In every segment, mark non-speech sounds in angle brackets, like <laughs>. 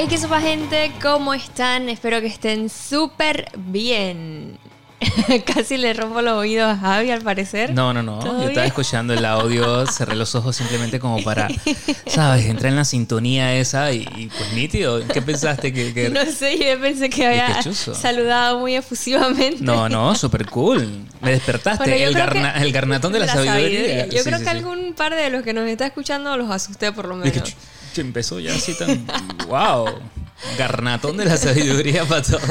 Hey, ¿qué sopa gente? ¿Cómo están? Espero que estén súper bien. <laughs> Casi le rompo los oídos a Javi, al parecer. No, no, no. ¿Todo Yo estaba escuchando el audio, <laughs> cerré los ojos simplemente como para, ¿sabes? Entrar en la sintonía esa y, y, pues nítido. ¿Qué pensaste que...? que- No sé, yo pensé que había saludado muy efusivamente. No, no, súper cool. Me despertaste. Bueno, el, garna- que- el garnatón de la, sabiduría. Yo Sí, creo sí, que sí. algún par de los que nos está escuchando los asusté por lo menos. Dije, "Ch- ch- empezó ya así tan... ¡Wow! Garnatón de la sabiduría para todos.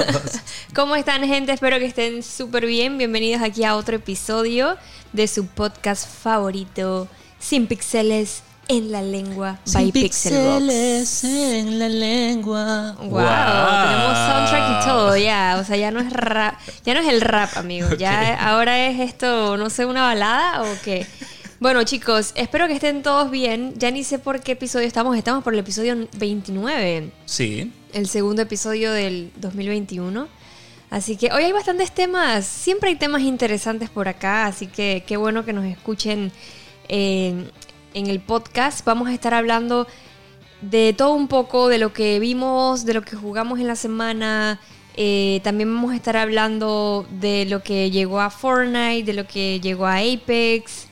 ¿Cómo están, gente? Espero que estén súper bien. Bienvenidos aquí a otro episodio de su podcast favorito, Sin Pixeles en la Lengua by Pixelbox. en la lengua. Wow, tenemos soundtrack y todo ya, o sea, ya no es rap, ya no es el rap, amigo, <laughs> ya ahora es esto, no sé, una balada o qué. Bueno, chicos, espero que estén todos bien. Ya ni sé por qué episodio estamos, estamos por el episodio 29, Sí. el segundo episodio del 2021. Así que hoy hay bastantes temas, siempre hay temas interesantes por acá, así que qué bueno que nos escuchen en el podcast. Vamos a estar hablando de todo un poco, de lo que vimos, de lo que jugamos en la semana. eh, también vamos a estar hablando de lo que llegó a Fortnite, de lo que llegó a Apex,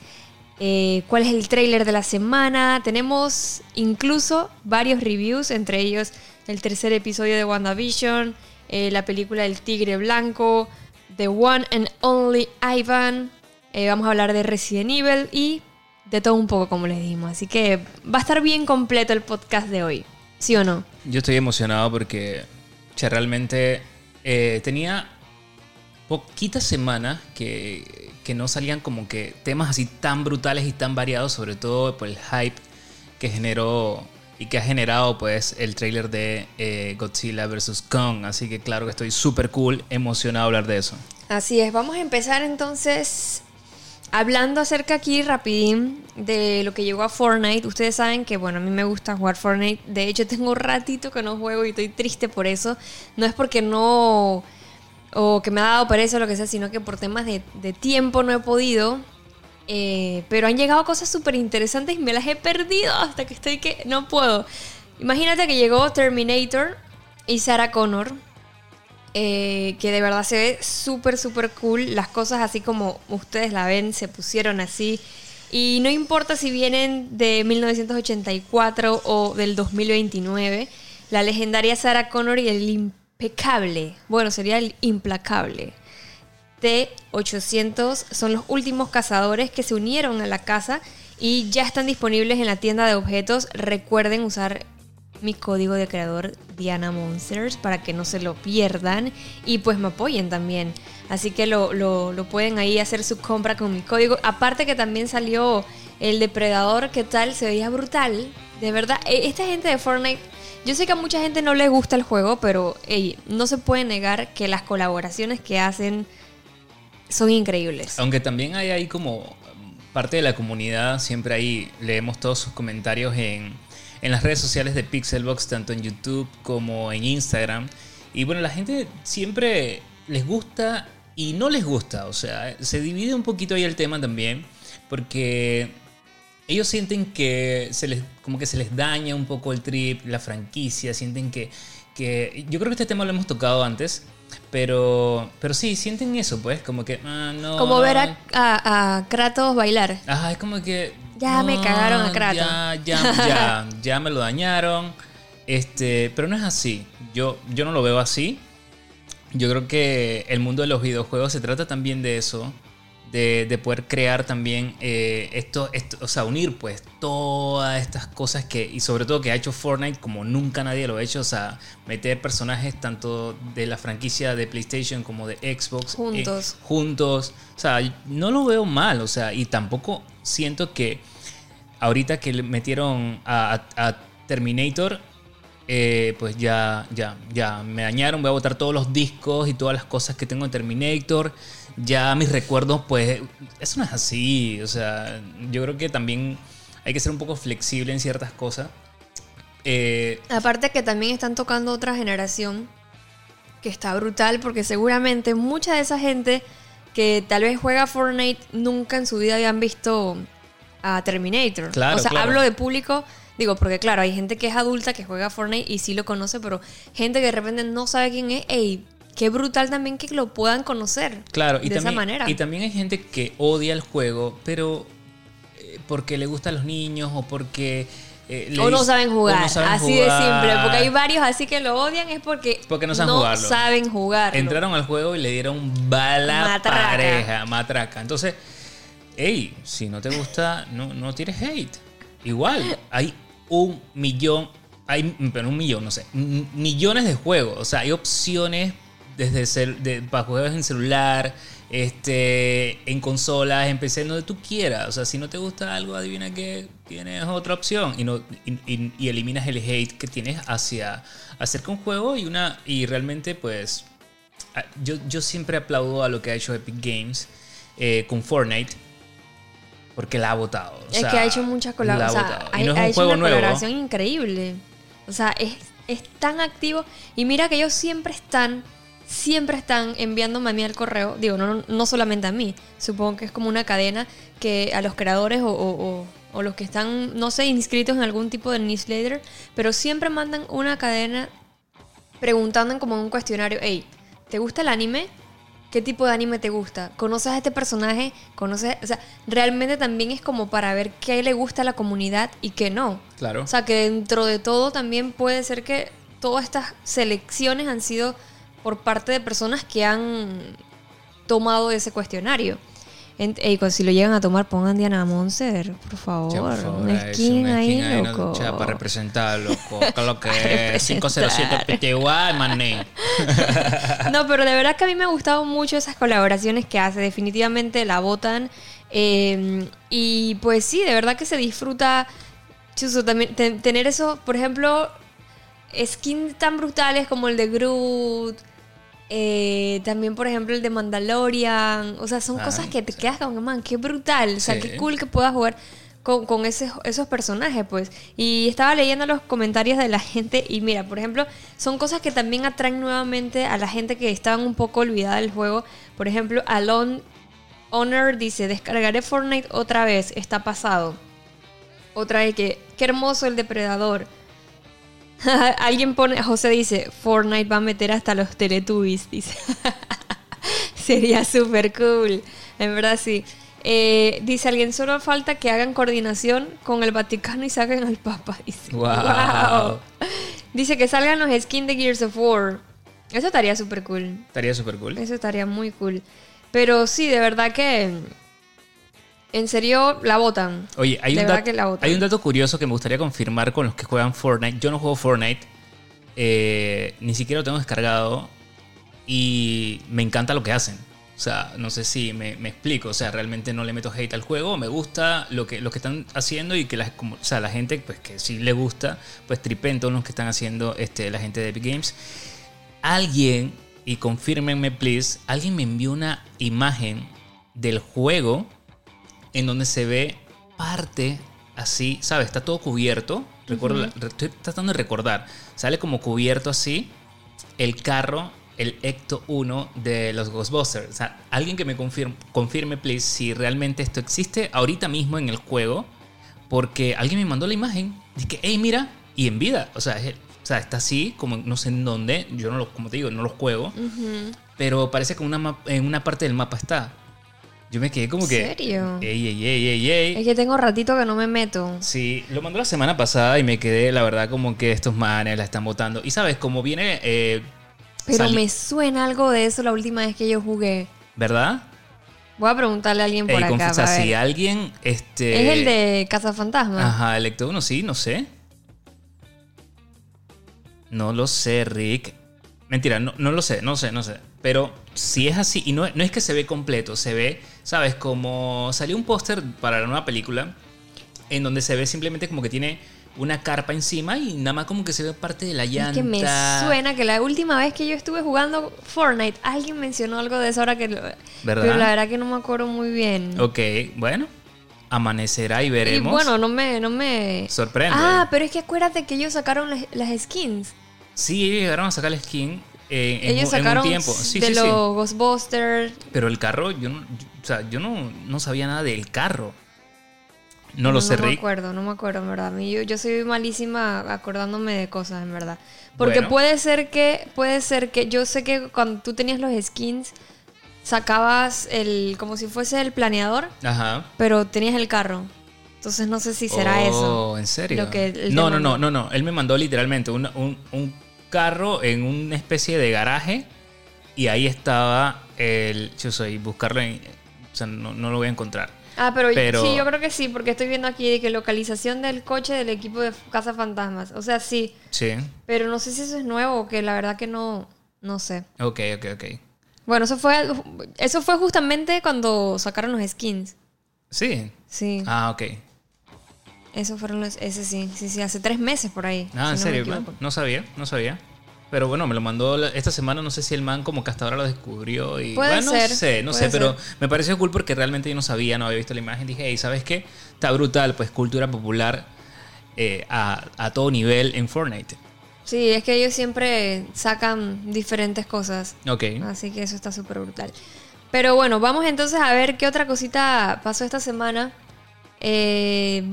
eh, cuál es el trailer de la semana. Tenemos incluso varios reviews, entre ellos el tercer episodio de WandaVision, eh, la película El Tigre Blanco, The One and Only Ivan. eh, vamos a hablar de Resident Evil y de todo un poco, como les dijimos. Así que va a estar bien completo el podcast de hoy. ¿Sí o no? Yo estoy emocionado porque realmente eh, tenía poquitas semanas que, que no salían como que temas así tan brutales y tan variados, sobre todo por el hype que generó y que ha generado pues el tráiler de eh, Godzilla vs. Kong. Así que claro que estoy súper cool, emocionado a hablar de eso. Así es, vamos a empezar entonces hablando acerca aquí rapidín de lo que llegó a Fortnite. Ustedes saben que, bueno, a mí me gusta jugar Fortnite. De hecho, <laughs> tengo un ratito que no juego y estoy triste por eso. No es porque no... o que me ha dado pereza o lo que sea, sino que por temas de, tiempo no he podido. Eh, pero han llegado cosas súper interesantes y me las he perdido hasta que estoy que no puedo. Imagínate que llegó Terminator y Sarah Connor eh, que de verdad se ve súper, súper cool. Las cosas así como ustedes la ven, se pusieron así. Y no importa si vienen de 1984 o del 2029, la legendaria Sarah Connor y el impecable, bueno, sería el implacable. T-800 son los últimos cazadores que se unieron a la casa y ya están disponibles en la tienda de objetos. Recuerden usar mi código de creador Diana Monsters para que no se lo pierdan y pues me apoyen también. Así que lo, lo- lo pueden ahí hacer su compra con mi código. Aparte que también salió el depredador, ¿qué tal? Se veía brutal. De verdad, e- esta gente de Fortnite, yo sé que a mucha gente no le gusta el juego, pero ey, no se puede negar que las colaboraciones que hacen son increíbles. Aunque también hay ahí como um, parte de la comunidad, siempre ahí leemos todos sus comentarios en, en las redes sociales de Pixelbox, tanto en YouTube como en Instagram. Y bueno, la gente siempre les gusta y no les gusta, o sea, se divide un poquito ahí el tema también, porque ellos sienten que se les, como que se les daña un poco el trip, la franquicia, sienten que, que yo creo que este tema lo hemos tocado antes, pero, pero sí, sienten eso, pues, como que, ah, no. Como ver a, a- a Kratos bailar. Ajá, es como que. Ya me cagaron a Kratos. Ya, ya, ya, ya me lo dañaron. Este, pero no es así. Yo, yo no lo veo así. Yo creo que el mundo de los videojuegos se trata también de eso. De, de poder crear también eh, esto, esto, o sea, unir pues todas estas cosas que, y sobre todo que ha hecho Fortnite como nunca nadie lo ha hecho, o sea, meter personajes tanto de la franquicia de PlayStation como de Xbox eh, Juntos. juntos. O sea, no lo veo mal, o sea, y tampoco siento que ahorita que le metieron a, a- a Terminator, eh, pues ya, ya, ya me dañaron, voy a botar todos los discos y todas las cosas que tengo en Terminator. Ya mis recuerdos, pues, eso no es así. O sea, yo creo que también hay que ser un poco flexible en ciertas cosas. Eh, Aparte que también están tocando otra generación que está brutal porque seguramente mucha de esa gente que tal vez juega Fortnite nunca en su vida habían visto a Terminator. Claro, o sea, claro. hablo de público Digo, porque claro, hay gente que es adulta que juega Fortnite y sí lo conoce, pero gente que de repente no sabe quién es, ey, qué brutal también que lo puedan conocer. Claro, y de también, esa manera. Y también hay gente que odia el juego, pero eh, porque le gustan los niños o porque... eh, o no saben o jugar, no saben así de simple. Porque hay varios así que lo odian es porque, Porque no saben jugarlo. saben jugar. Entraron al juego y le dieron bala Matraca. pareja, matraca. Entonces, hey, si no te gusta, no, no tires hate. Igual, hay un millón, hay, pero un millón, no sé, millones de juegos. O sea, hay opciones desde cel- de, para juegos en celular, este, en consolas, en PC, donde tú quieras. O sea, si no te gusta algo, adivina que tienes otra opción y, no, y, eliminas el hate que tienes hacia de un juego y una y realmente pues yo, yo siempre aplaudo a lo que ha hecho Epic Games eh, con Fortnite porque la ha votado. o Es sea, que ha hecho muchas la ha colaboraciones. ha, no es ha un hecho una nuevo. colaboración increíble. O sea, es, es tan activo. Y mira que ellos siempre están, siempre están enviándome a mí al correo. Digo, no, no solamente a mí. Supongo que es como una cadena que a los creadores o, o- o- o los que están, no sé, inscritos en algún tipo de newsletter, pero siempre mandan una cadena preguntando como en un cuestionario, hey, ¿te gusta el anime? ¿Qué tipo de anime te gusta? ¿Conoces a este personaje? ¿Conoces? O sea, realmente también es como para ver qué le gusta a la comunidad y qué no. Claro. O sea, que dentro de todo también puede ser que todas estas selecciones han sido por parte de personas que han tomado ese cuestionario. Cuando- si lo llegan a tomar, pongan Diana Monster, por favor. Che, por favor, un es skin un ahí, no, loco. cha, para representar, loco. <laughs> ¿Qué es lo que es? 507 representar. PTY, mané. <laughs> No, pero de verdad que a mí me ha gustado mucho esas colaboraciones que hace. Definitivamente la votan. Eh, y pues sí, de verdad que se disfruta. Chuso, también te- tener eso, por ejemplo, skins tan brutales como el de Groot. Eh, también, por ejemplo, el de Mandalorian. O sea, son Ah, cosas que te sí. quedas como, man, qué brutal. O sea, Sí. qué cool que puedas jugar con, con ese- esos personajes, pues. Y estaba leyendo los comentarios de la gente y mira, por ejemplo, son cosas que también atraen nuevamente a la gente que estaban un poco olvidada del juego. Por ejemplo, Alon Honor dice, descargaré Fortnite otra vez, está pasado. Otra vez que, qué hermoso el depredador. <laughs> Alguien pone, José dice, Fortnite va a meter hasta los Teletubbies, dice. <laughs> Sería súper cool. En verdad sí. Eh, dice alguien, solo falta que hagan coordinación con el Vaticano y saquen al Papa. Dice. Wow. Wow. Dice que salgan los skins de Gears of War. Eso estaría súper cool. Estaría súper cool. Eso estaría muy cool. Pero sí, de verdad que... En serio, la votan. Oye, hay De un, que la votan. hay un dato curioso que me gustaría confirmar con los que juegan Fortnite. Yo no juego Fortnite, eh, ni siquiera lo tengo descargado y me encanta lo que hacen. O sea, no sé si me, me explico. O sea, realmente no le meto hate al juego. Me gusta lo que, lo que están haciendo y que la, como- o sea, la gente, pues que sí le gusta, pues tripen todos los que están haciendo este, la gente de Epic Games. Alguien, y confírmenme please, alguien me envió una imagen del juego en donde se ve parte así, ¿sabes? Está todo cubierto. Recuerdo, estoy tratando de recordar. Sale como cubierto así el carro, el Ecto 1 de los Ghostbusters. O sea, alguien que me confirme, confirme, please, si realmente esto existe ahorita mismo en el juego. Porque alguien me mandó la imagen. Dije, hey, mira, y en vida. O sea, es- o sea, está así, como no sé en dónde. Yo no lo, como te digo, no lo juego. Pero parece que una en una parte del mapa está. Yo me quedé como ¿En que. serio? Ey, ey, ey, ey, ey. Es que tengo ratito que no me meto. Sí, lo mandó la semana pasada y me quedé, la verdad, como que estos manes la están votando. Y sabes, como viene. eh, Pero me suena algo de eso la última vez que yo jugué. ¿Verdad? Voy a preguntarle a alguien por Ey, acá. confusa, para ver. si alguien. Este, Es el de Cazafantasma. Ajá, el Ecto 1, sí, no sé. No lo sé, Rick. Mentira, no, no lo sé, no sé, no sé. Pero si es así, y no, no es que se ve completo, se ve, ¿sabes? Como salió un póster para la nueva película, en donde se ve simplemente como que tiene una carpa encima y nada más como que se ve parte de la llanta. Es que me suena que la última vez que yo estuve jugando Fortnite, alguien mencionó algo de eso ahora que... lo- ¿Verdad? Pero la verdad que no me acuerdo muy bien. Ok, bueno. Amanecerá y y veremos. bueno, no me... No me... Sorprende. Ah, pero es que acuérdate que ellos sacaron las, las skins. Sí, ellos llegaron a sacar el skin eh, en, ellos un- en sacaron un tiempo. Sí, de sí, los sí. Ghostbusters. Pero el carro, yo no, yo- o sea, yo no, no sabía nada del carro. No lo sé, No me acuerdo, no me acuerdo, en verdad. Yo, yo soy malísima acordándome de cosas, en verdad. Porque Bueno. puede ser que, puede ser que, yo sé que cuando tú tenías los skins, sacabas el, como si fuese el planeador, Ajá. pero tenías el carro. Entonces no sé si será eso. Oh, ¿en serio? Lo que no, no, no, no, no. Él me mandó literalmente un, un- un carro en una especie de garaje y ahí estaba el... Yo soy, buscarlo en... O sea, no, no lo voy a encontrar. Ah, pero, Pero- sí, yo creo que sí, porque estoy viendo aquí de que localización del coche del equipo de Casa Fantasmas. O sea, sí, Sí. pero no sé si eso es nuevo o que la verdad que no, no sé. Ok, ok, ok. Bueno, eso fue, eso fue justamente cuando sacaron los skins. Sí. Sí, Ah, ok. Esos fueron los, ese sí, sí, sí, hace tres meses por ahí. Ah, si en no serio, man? no sabía, no sabía. Pero bueno, me lo mandó esta semana, no sé si el man como que hasta ahora lo descubrió y Puede bueno, ser, no sé, no sé, pero me pareció cool porque realmente yo no sabía, no había visto la imagen, dije, hey, ¿sabes qué? Está brutal, pues cultura popular eh, a, a todo nivel en Fortnite. Sí, es que ellos siempre sacan diferentes cosas. Ok. Así que eso está súper brutal. Pero bueno, vamos entonces a ver qué otra cosita pasó esta semana. Eh,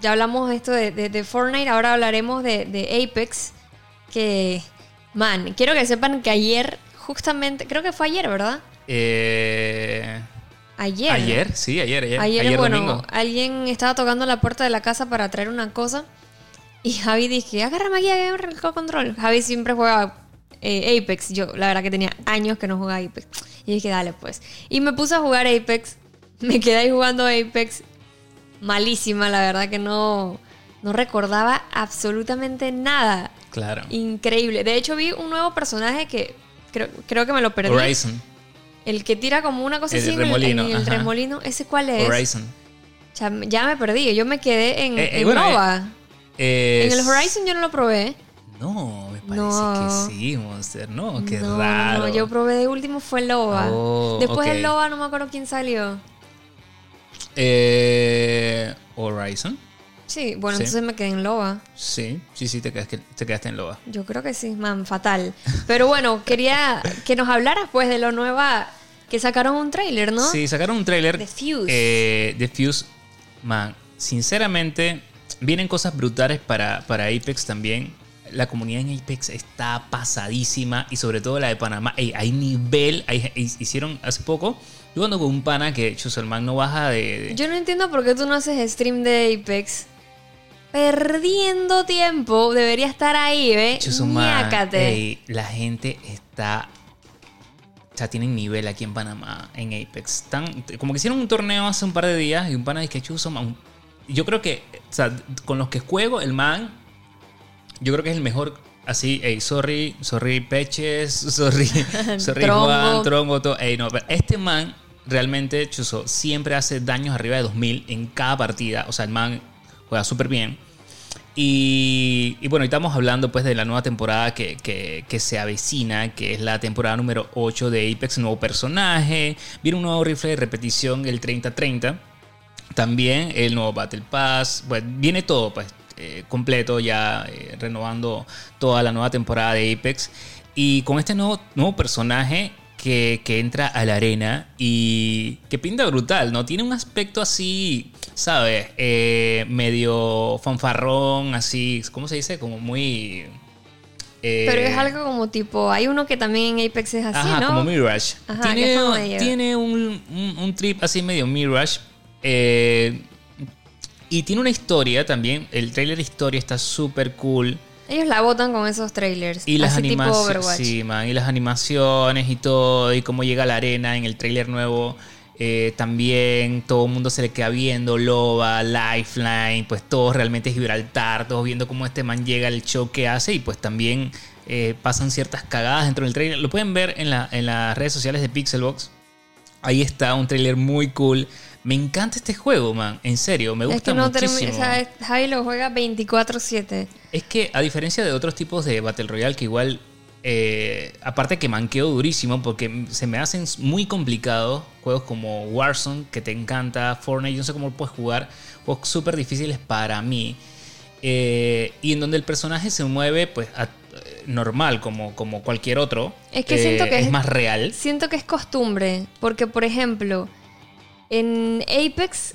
ya hablamos esto de, de- de Fortnite, ahora hablaremos de, de Apex. Que, man, quiero que sepan que ayer, justamente, creo que fue ayer, ¿verdad? Eh, Ayer. ayer, sí, ayer, ayer. Ayer, ayer bueno, domingo. alguien estaba tocando la puerta de la casa para traer una cosa. Y Javi dije, agárrame aquí, agarra el control. Javi siempre juega eh, Apex. Yo, la verdad que tenía años que no jugaba Apex. Y dije, dale pues. Y me puse a jugar Apex. <laughs> Me quedé ahí jugando Apex. Malísima, la verdad que no, no recordaba absolutamente nada. Claro. Increíble. De hecho, vi un nuevo personaje que creo, creo que me lo perdí. Horizon. El que tira como una cosa El así en el- remolino, en el, remolino. ¿Ese cuál es? Horizon. Ya, ya me perdí. Yo me quedé en, Eh, eh, en bueno, Nova. Eh, en el Horizon yo no lo probé. No, me parece No. que sí, Monster. No, qué no, raro. no, yo probé de último fue Loba. Oh, Después ok. del Loba no me acuerdo quién salió. Eh, Horizon. Sí, bueno, Sí. entonces me quedé en Loba. Sí, sí, sí, te quedaste, te quedaste en Loba. Yo creo que sí, man, fatal. Pero bueno, quería que nos hablaras pues de lo nueva que sacaron un tráiler, ¿no? Sí, sacaron un tráiler The Fuse. eh, de Fuse. Man, sinceramente, vienen cosas brutales para, para Apex también. La comunidad en Apex está pasadísima y sobre todo la de Panamá. Ey, hay nivel. hay- hicieron hace poco. Yo ando con un pana que Chuselman no baja de. de- Yo no entiendo por qué tú no haces stream de Apex. Perdiendo tiempo, debería estar ahí, ¿eh? Ñácate. ey, la gente está. O sea, tienen nivel aquí en Panamá, en Apex. Están, como que hicieron un torneo hace un par de días y un pana dice que Chusuman. Yo creo que, o sea, con los que juego, el man, yo creo que es el mejor. Así, ey, sorry, sorry, Peches, <laughs> sorry, sorry, Trongo. Juan, Trongo, todo. Ey, no, pero este man realmente, Chuso, siempre hace daños arriba de 2000 en cada partida. O sea, el man juega súper bien. Y, y bueno, estamos hablando pues de la nueva temporada que, que- que se avecina, que es la temporada número 8 de Apex, nuevo personaje, viene un nuevo rifle de repetición, el 30-30, también el nuevo Battle Pass, bueno, viene todo pues eh, completo ya eh, renovando toda la nueva temporada de Apex y con este nuevo, nuevo personaje que, que entra a la arena y que pinta brutal, ¿no? Tiene un aspecto así, ¿sabes? Eh, medio fanfarrón, así, ¿cómo se dice? Como muy... eh, Pero es algo como tipo, hay uno que también en Apex es así, Ajá, ¿no? como Mirage. Ajá, tiene tiene un, un- un trip así medio Mirage. eh, y tiene una historia también. El trailer de historia está súper cool. Ellos la botan con esos trailers. Y las así tipo animaciones. Overwatch. Sí, man, y las animaciones y todo. Y cómo llega a la arena en el trailer nuevo. eh, también todo el mundo se le queda viendo. Loba, Lifeline. Pues todos realmente es Gibraltar. Todos viendo cómo este man llega, el show que hace. Y pues también eh, pasan ciertas cagadas dentro del trailer. Lo pueden ver en, la- en las redes sociales de Pixelbox. Ahí está un trailer muy cool. Me encanta este juego, man. En serio, me Es gusta que no muchísimo. termina, o sea, es- Javi lo juega 24/7. Es que a diferencia de otros tipos de Battle Royale que igual, eh, aparte que manqueo durísimo porque se me hacen muy complicados juegos como Warzone, que te encanta, Fortnite, yo no sé cómo puedes jugar, juegos súper difíciles para mí. eh, y en donde el personaje se mueve pues a- eh, normal como, como cualquier otro. Es que siento que es, es- más real. Siento que es costumbre, porque por ejemplo, en Apex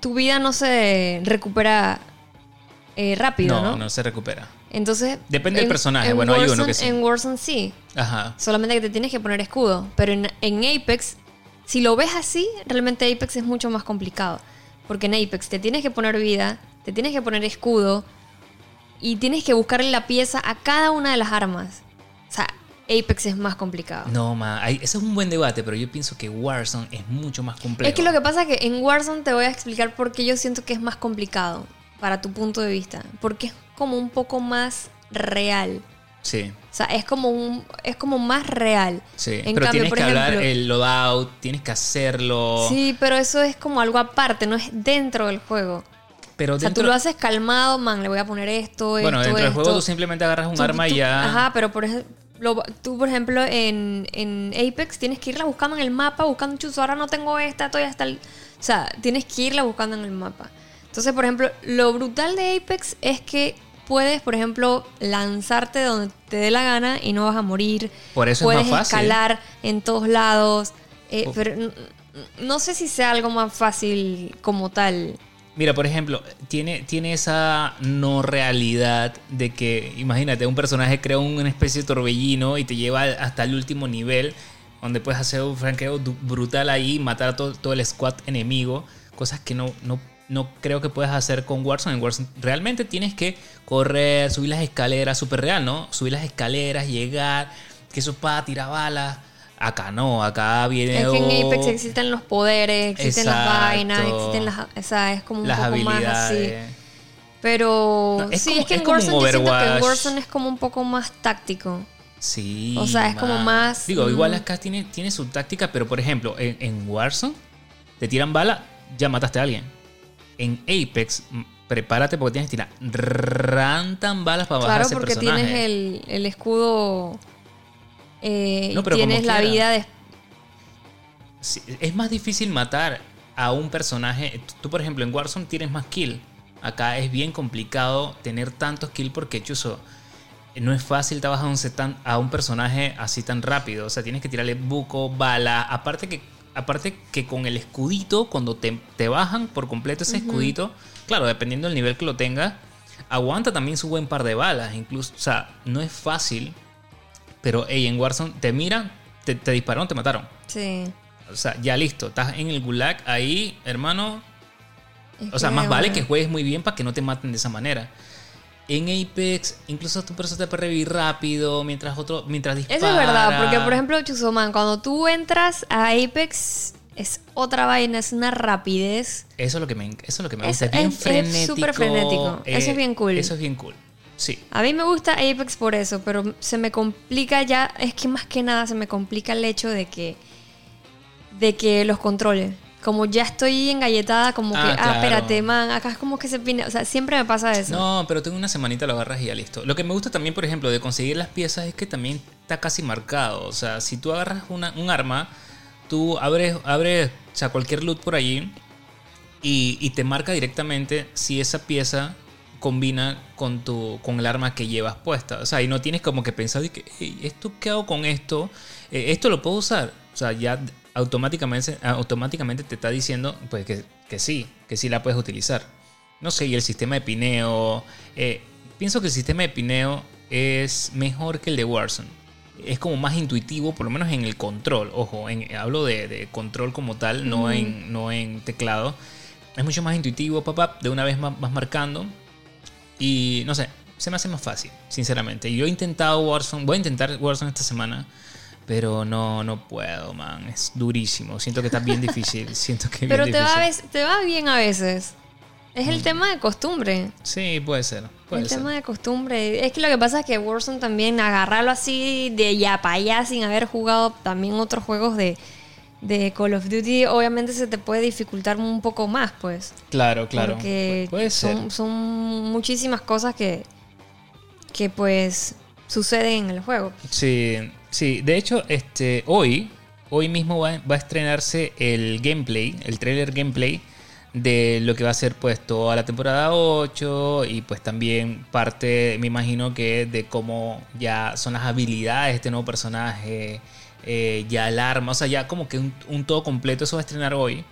tu vida no se recupera eh, rápido, no, ¿no? no se recupera. Entonces. Depende del personaje. Bueno, hay uno que sí. En Warzone sí. Ajá. Solamente que te tienes que poner escudo. Pero en, en Apex, si lo ves así, realmente Apex es mucho más complicado. Porque en Apex te tienes que poner vida, te tienes que poner escudo y tienes que buscarle la pieza a cada una de las armas. O sea, Apex es más complicado. No, ma, hay- ese es un buen debate, pero yo pienso que Warzone es mucho más complejo. Es que lo que pasa es que en Warzone te voy a explicar por qué yo siento que es más complicado para tu punto de vista. Porque es como un poco más real. Sí, O sea, es como un es como más real. sí. En pero cambio, tienes por que hablar el loadout, tienes que hacerlo. Sí, pero eso es como algo aparte, no es dentro del juego. Pero O sea, dentro, tú lo haces calmado, man, le voy a poner esto, bueno, esto, dentro del juego tú simplemente agarras un Tú- arma y ya. Ajá, pero por ejemplo, tú, por ejemplo, en, en Apex tienes que irla buscando en el mapa, buscando chuzo. Ahora no tengo esta, estoy hasta el. O sea, tienes que irla buscando en el mapa. Entonces, por ejemplo, lo brutal de Apex es que puedes, por ejemplo, lanzarte donde te dé la gana y no vas a morir. Por eso es puedes más fácil. escalar en todos lados. eh, pero n- no sé si sea algo más fácil como tal. Mira, por ejemplo, tiene, tiene esa no realidad de que, imagínate, un personaje crea una especie de torbellino y te lleva hasta el último nivel, donde puedes hacer un franqueo brutal ahí, matar a todo, todo el squad enemigo, cosas que no, no, no creo que puedas hacer con Warzone. En Warzone realmente tienes que correr, subir las escaleras, súper real, ¿no? Subir las escaleras, llegar, que eso para tirar balas. Acá no, acá viene... Es que en Apex existen los poderes, existen las vainas, existen las. O sea, es como un las poco más así. habilidades. Pero No, es sí, como- es que es en Warzone yo siento que en. Warzone es como un poco más táctico. Sí. O sea, es como más, Digo, mm. igual acá tiene, tiene su táctica, pero por ejemplo, en, en Warzone te tiran bala, ya mataste a alguien. En Apex, mm, prepárate porque tienes que tirar rantan balas para bajar Claro, ese porque personaje. tienes el, el escudo. Eh, No, y pero tienes como la vida de. Sí, es más difícil matar a un personaje. Tú, por ejemplo, en Warzone tienes más kill. Acá es bien complicado tener tantos kill porque, chuzo, no es fácil trabajar a un personaje así tan rápido. O sea, tienes que tirarle buco, bala. Aparte que, aparte que con el escudito, cuando te, te bajan por completo ese escudito, claro, dependiendo del nivel que lo tengas, aguanta también su buen par de balas. Incluso, o sea, no es fácil. Pero, hey, en Warzone te miran, te, te dispararon, te mataron. Sí. O sea, ya listo, estás en el gulag ahí, hermano. Es O sea, más vale que juegues muy bien para que no te maten de esa manera. En Apex, incluso tu persona te puede revivir rápido mientras otro, mientras dispara. Eso es verdad, porque por ejemplo, Chuzoman, cuando tú entras a Apex, es otra vaina, es una rapidez. Eso es lo que me, eso es lo que me Es- gusta. Es bien es- es frenético. súper frenético. Eso es bien cool. Eso es bien cool. Sí. A mí me gusta Apex por eso, pero se me complica ya, es que más que nada se me complica el hecho de que de que los controles. Como ya estoy engalletada, como Ah, que, ah, claro. espérate, man, acá es como que se pine, o sea, siempre me pasa eso. No, pero tengo una semanita lo agarras y ya listo. Lo que me gusta también, por ejemplo, de conseguir las piezas es que también está casi marcado. O sea, si tú agarras una- un arma, tú abres, abres o sea, cualquier loot por allí y, y te marca directamente si esa pieza combina con tu con el arma que llevas puesta. O sea, y no tienes como que pensar de que, "Hey, ¿esto qué hago con esto? Eh, ¿Esto lo puedo usar? O sea, ya automáticamente, automáticamente te está diciendo pues que, que sí, que sí la puedes utilizar. No sé, y el sistema de pineo. eh, pienso que el sistema de pineo es mejor que el de Warzone. Es como más intuitivo, por lo menos en el control. Ojo, en- hablo de, de control como tal, no, en, no en teclado. Es mucho más intuitivo, papá. De una vez más, marcando. Y no sé, se me hace más fácil, sinceramente. Yo he intentado Warzone, voy a intentar Warzone esta semana. Pero no, no puedo, man. Es durísimo. Siento que está bien difícil. <laughs> Siento que pero bien te va, a veces- te va bien a veces. Es el tema de costumbre. Sí, puede ser. Puede el ser. tema de costumbre. Es que lo que pasa es que Warzone también, agarrarlo así de ya para allá sin haber jugado también otros juegos de, de Call of Duty, obviamente se te puede dificultar un poco más, pues. Claro, claro. Porque Pu- puede ser. son, son muchísimas cosas que, que pues suceden en el juego. Sí, sí. De hecho, este, hoy, hoy mismo va, va a estrenarse el gameplay, el trailer gameplay de lo que va a ser pues toda la temporada 8 y pues también parte, me imagino que de cómo ya son las habilidades de este nuevo personaje, eh, ya el arma, o sea, ya como que un, un todo completo, eso va a estrenar hoy.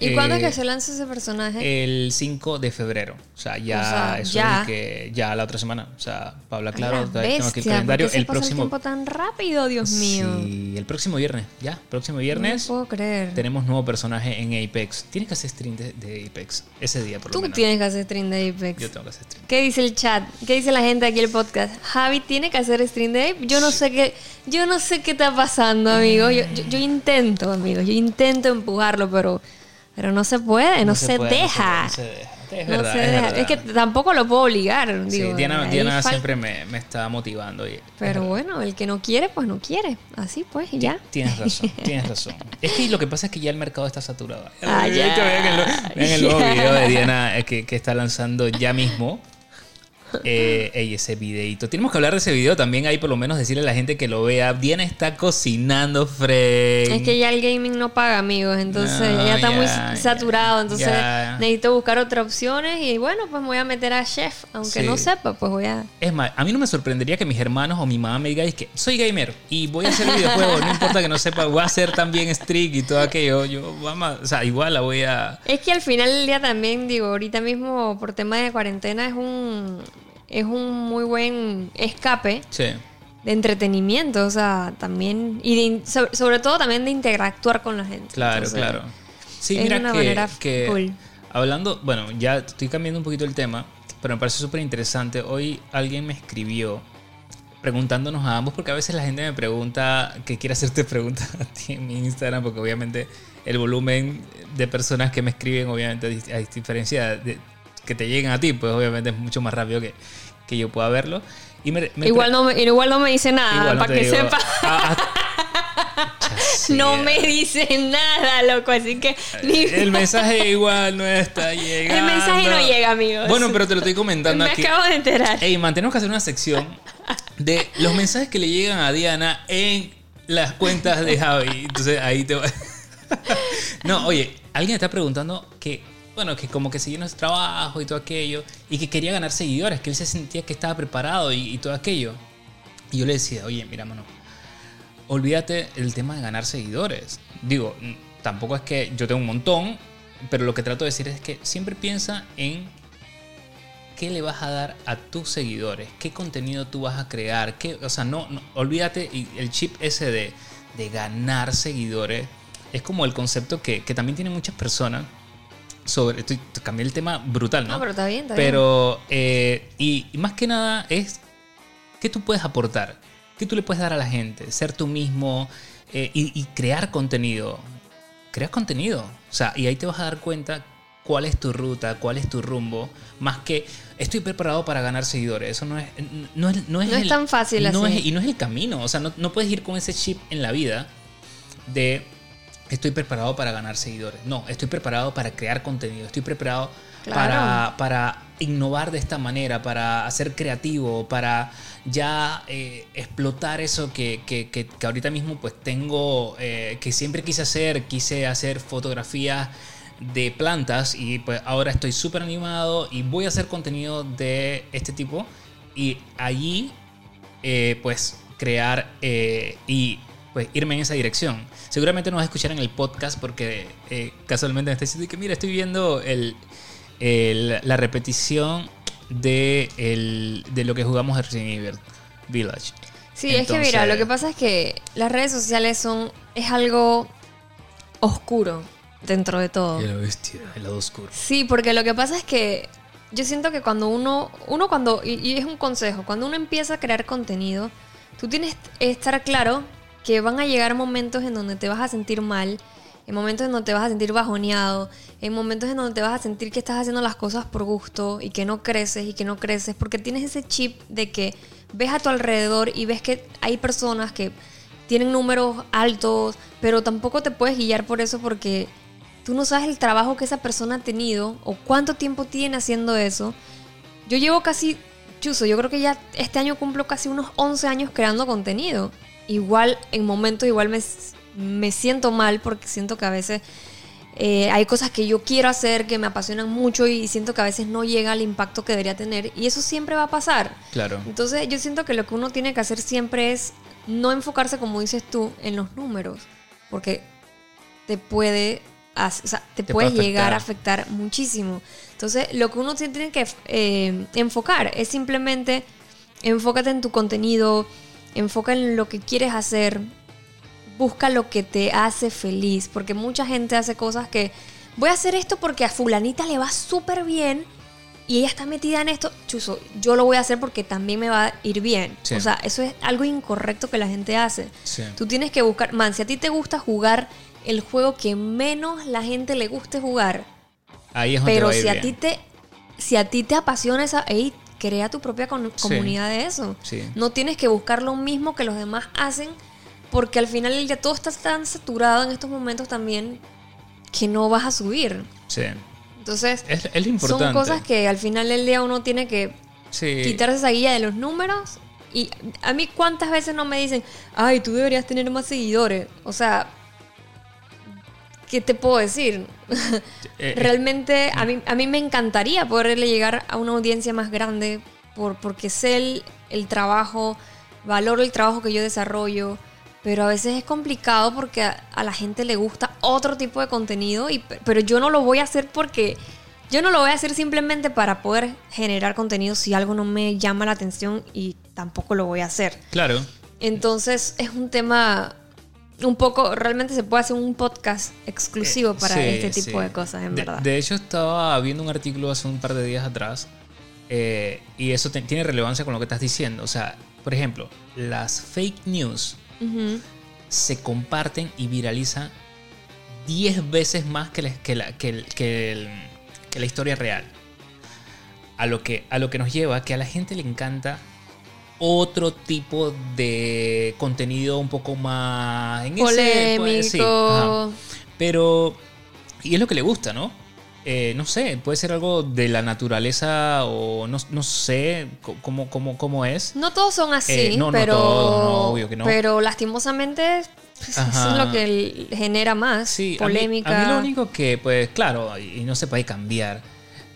¿Y Eh, cuándo es que se lanza ese personaje? El 5 de febrero. O sea, ya, O sea, eso ya. es que ya la otra semana. O sea, para hablar Ay, claro, la todavía tengo aquí el bestia, calendario. ¿por qué se El pasa próximo. el tiempo tan rápido, Dios mío. Sí, el próximo viernes. Ya, próximo No viernes. puedo creer. Tenemos nuevo personaje en Apex. Tienes que hacer stream de, de Apex ese día, por lo Tú menos. tienes que hacer stream de Apex. Yo tengo que hacer stream. ¿Qué dice el chat? ¿Qué dice la gente aquí en el podcast? Javi tiene que hacer stream de Apex. Yo no sé qué, yo no sé qué está pasando, amigo. Yo, yo, yo intento, amigo. Yo intento empujarlo, pero, pero no se puede, no, se, puede, no deja. No se deja. Es No verdad, se deja. Es que tampoco lo puedo obligar. Sí, digo, Diana, ahí Diana fal- siempre me, me está motivando. y- Pero bueno, el que no quiere, pues no quiere. Así pues, y ya. Tienes razón, <laughs> tienes razón. Es que lo que pasa es que ya el mercado está saturado. Ah, ya. vean el, vean el nuevo <laughs> video de Diana eh, que, que está lanzando ya mismo. Eh, ey, ese videito. Tenemos que hablar de ese video también. Ahí por lo menos decirle a la gente que lo vea. Diana está cocinando, Frey. Es que ya el gaming no paga, amigos. Entonces No, ya está muy saturado. Entonces ya. necesito buscar otras opciones. Y bueno, pues me voy a meter a chef. Aunque Sí. no sepa, pues voy a. Es más, a mí no me sorprendería que mis hermanos o mi mamá me digan que soy gamer y voy a hacer videojuegos, no importa que no sepa, voy a hacer también streak y todo aquello. Yo, vamos, o sea, igual la voy a... Es que al final del día también, digo, ahorita mismo por tema de cuarentena es un, es un muy buen escape Sí. de entretenimiento, o sea, también, y de sobre, sobre todo también de interactuar con la gente. Claro, Entonces, claro. Sí, es mira una que, manera que cool. hablando, bueno, ya estoy cambiando un poquito el tema, pero me parece súper interesante. Hoy alguien me escribió preguntándonos a ambos, porque a veces la gente me pregunta, que quiere hacerte <laughs> preguntas a ti en mi Instagram, porque obviamente el volumen de personas que me escriben, obviamente, a diferencia de que te lleguen a ti, pues obviamente es mucho más rápido que, que yo pueda verlo. Y me, me Igual no, me, igual no me dice nada, no para que digo- sepa. Ah, ah. <laughs> No me dice nada, loco, así que ni- El mensaje igual no está llegando. El mensaje no llega, amigos. Bueno, pero te lo estoy comentando me aquí. acabo de enterar. Ey, man, tenemos que hacer una sección de los mensajes que le llegan a Diana en las cuentas de Javi. Entonces ahí te va. <laughs> No, oye, alguien está preguntando que, bueno, que como que siguió nuestro trabajo y todo aquello, y que quería ganar seguidores, que él se sentía que estaba preparado y, todo aquello. Y yo le decía, oye, mira, mano, olvídate el tema de ganar seguidores. Digo, tampoco es que yo tengo un montón, pero lo que trato de decir es que siempre piensa en qué le vas a dar a tus seguidores, qué contenido tú vas a crear, qué, o sea, no, no- olvídate el chip ese de, de ganar seguidores es como el concepto que, que también tienen muchas personas sobre, estoy, cambié el tema brutal, ¿no? No, pero está bien, está bien. Pero, eh, y, y más que nada es qué tú puedes aportar, qué tú le puedes dar a la gente, ser tú mismo eh, y, y crear contenido. Creas contenido. O sea, y ahí te vas a dar cuenta cuál es tu ruta, cuál es tu rumbo, más que estoy preparado para ganar seguidores. Eso no es, no es, no es, No es tan fácil no así. es- y no es el camino. O sea, no, no puedes ir con ese chip en la vida de estoy preparado para ganar seguidores. No, estoy preparado para crear contenido. Estoy preparado Claro. para, para innovar de esta manera, para ser creativo, para ya eh, explotar eso que, que- que- que ahorita mismo pues tengo, eh, que siempre quise hacer. Quise hacer fotografías de plantas y pues ahora estoy súper animado y voy a hacer contenido de este tipo y allí eh, pues crear y pues irme en esa dirección. Seguramente nos vas a escuchar en el podcast porque eh, casualmente me está diciendo que mira, estoy viendo el, el- la repetición de, el- de lo que jugamos de Resident Evil Village. Sí, es que mira, lo que pasa es que las redes sociales son es algo oscuro dentro de todo. Y la bestia, el lado oscuro. Sí, porque lo que pasa es que yo siento que cuando uno, uno cuando, y, y es un consejo, cuando uno empieza a crear contenido, tú tienes que estar claro que van a llegar momentos en donde te vas a sentir mal, en momentos en donde te vas a sentir bajoneado, en momentos en donde te vas a sentir que estás haciendo las cosas por gusto y que no creces y que no creces, porque tienes ese chip de que ves a tu alrededor y ves que hay personas que tienen números altos, pero tampoco te puedes guiar por eso porque tú no sabes el trabajo que esa persona ha tenido o cuánto tiempo tiene haciendo eso. Yo llevo casi, chuzo, yo creo que ya este año cumplo casi unos 11 años creando contenido. Igual, en momentos, igual me, me siento mal porque siento que a veces eh, hay cosas que yo quiero hacer que me apasionan mucho y siento que a veces no llega al impacto que debería tener. Y eso siempre va a pasar. Claro. Entonces yo siento que lo que uno tiene que hacer siempre es no enfocarse, como dices tú, en los números, porque te puede hace- o sea, te, Te puede llegar a afectar. afectar muchísimo. Entonces, lo que uno tiene que eh, enfocar es simplemente enfócate en tu contenido, enfoca en lo que quieres hacer, busca lo que te hace feliz, porque mucha gente hace cosas que voy a hacer esto porque a fulanita le va súper bien y ella está metida en esto, chuzo, yo lo voy a hacer porque también me va a ir bien. Sí. O sea, eso es algo incorrecto que la gente hace. Sí. Tú tienes que buscar, man, si a ti te gusta jugar el juego que menos la gente le guste jugar, Ahí es donde pero va a ir si a bien. ti te si a ti te apasiona esa, ey, crea tu propia Sí. comunidad de eso. Sí. No tienes que buscar lo mismo que los demás hacen porque al final día todo está tan saturado en estos momentos también que no vas a subir. Sí. Entonces, Es, es importante. son cosas que al final del día uno tiene que Sí. quitarse esa guía de los números. Y a mí cuántas veces no me dicen, ay, tú deberías tener más seguidores. O sea, ¿qué te puedo decir? Eh, Realmente a mí, a mí me encantaría poderle llegar a una audiencia más grande por, porque sé el, el trabajo, valoro el trabajo que yo desarrollo, pero a veces es complicado porque a, a la gente le gusta otro tipo de contenido, y, pero yo no lo voy a hacer porque yo no lo voy a hacer simplemente para poder generar contenido si algo no me llama la atención y tampoco lo voy a hacer. Claro. Entonces es un tema un poco, realmente se puede hacer un podcast exclusivo Eh, para sí, este tipo sí. de cosas, en De- verdad. De hecho, estaba viendo un artículo hace un par de días atrás eh, y eso te- tiene relevancia con lo que estás diciendo. O sea, por ejemplo, las fake news se comparten y viralizan 10 veces más que la, que la, que el- que el- que la historia real. A lo, que, a lo que nos lleva que a la gente le encanta otro tipo de contenido un poco más en ese- Polémico. pues, sí, ajá. Pero, y es lo que le gusta, ¿no? Eh, no sé, puede ser algo de la naturaleza o no, no sé cómo, cómo, cómo es. No todos son así, Eh, no, no pero, todos, no, obvio que no. pero lastimosamente pues, eso es lo que genera más Sí, a mí- polémica. A mí, lo único que, pues, claro, y y no se puede cambiar,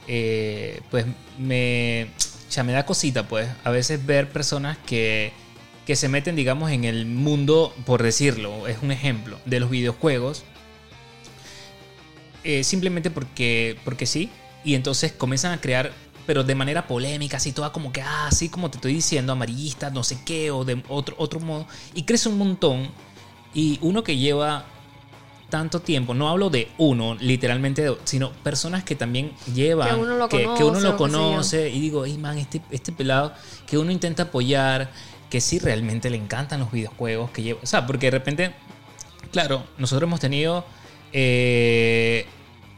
eh, pues me, ya me da cosita, pues, a veces ver personas que, que se meten, digamos, en el mundo, por decirlo, es un ejemplo, de los videojuegos, eh, simplemente porque, porque sí, y entonces comienzan a crear, pero de manera polémica, así toda como que, ah, así como te estoy diciendo, amarillista, no sé qué, o de otro, otro modo, y crece un montón, y uno que lleva tanto tiempo, no hablo de uno, literalmente, de- sino personas que también llevan, Que uno lo que, que uno conoce, y digo, hey man, este, este pelado que uno intenta apoyar, que sí realmente le encantan los videojuegos, que lleva, o sea, porque de repente, claro, nosotros hemos tenido eh,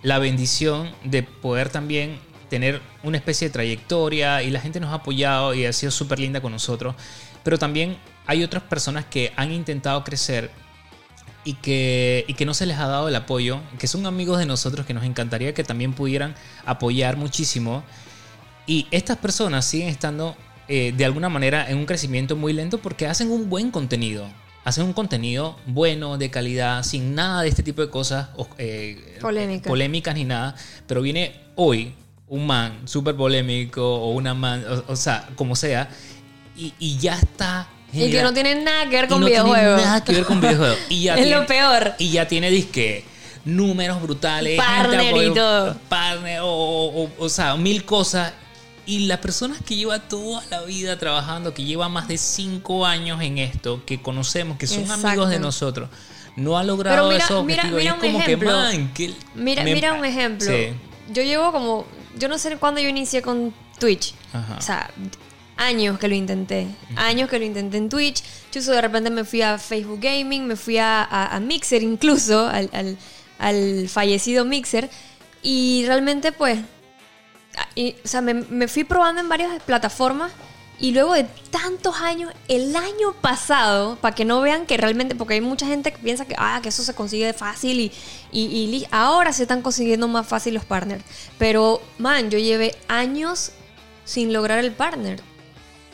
la bendición de poder también tener una especie de trayectoria y la gente nos ha apoyado y ha sido súper linda con nosotros, pero también hay otras personas que han intentado crecer y que, y que no se les ha dado el apoyo, que son amigos de nosotros que nos encantaría que también pudieran apoyar muchísimo. Y estas personas siguen estando eh, de alguna manera en un crecimiento muy lento porque hacen un buen contenido. Hacen un contenido bueno, de calidad, sin nada de este tipo de cosas eh, Polémica. polémicas ni nada. Pero viene hoy un man súper polémico o una man, o, o sea, como sea, y, y ya está. Y que no tiene nada que ver y con tiene videojuegos. nada que ver con videojuegos. <laughs> Y ya Es tiene- lo peor. Y ya tiene disque números brutales. Partner y todo. Partner, o, o- o- o sea, mil cosas. Y las personas que lleva toda la vida trabajando, que lleva más de cinco años en esto, que conocemos, que son Exacto. amigos de nosotros, no ha logrado Pero mira- esos mira- mira y es un como ejemplo. que, man, que Mira, me- mira un ejemplo. Sí. Yo llevo como, yo no sé cuándo yo inicié con Twitch. Ajá. O sea, años que lo intenté. Años que lo intenté en Twitch. Yo de repente me fui a Facebook Gaming, me fui a, a- a Mixer incluso, al, al- al fallecido Mixer. Y realmente pues, y, o sea, me, me fui probando en varias plataformas. Y luego de tantos años, el año pasado, para que no vean que realmente, porque hay mucha gente que piensa que, ah, que eso se consigue fácil y, y, y ahora se están consiguiendo más fácil los partners. Pero, man, yo llevé años sin lograr el partner.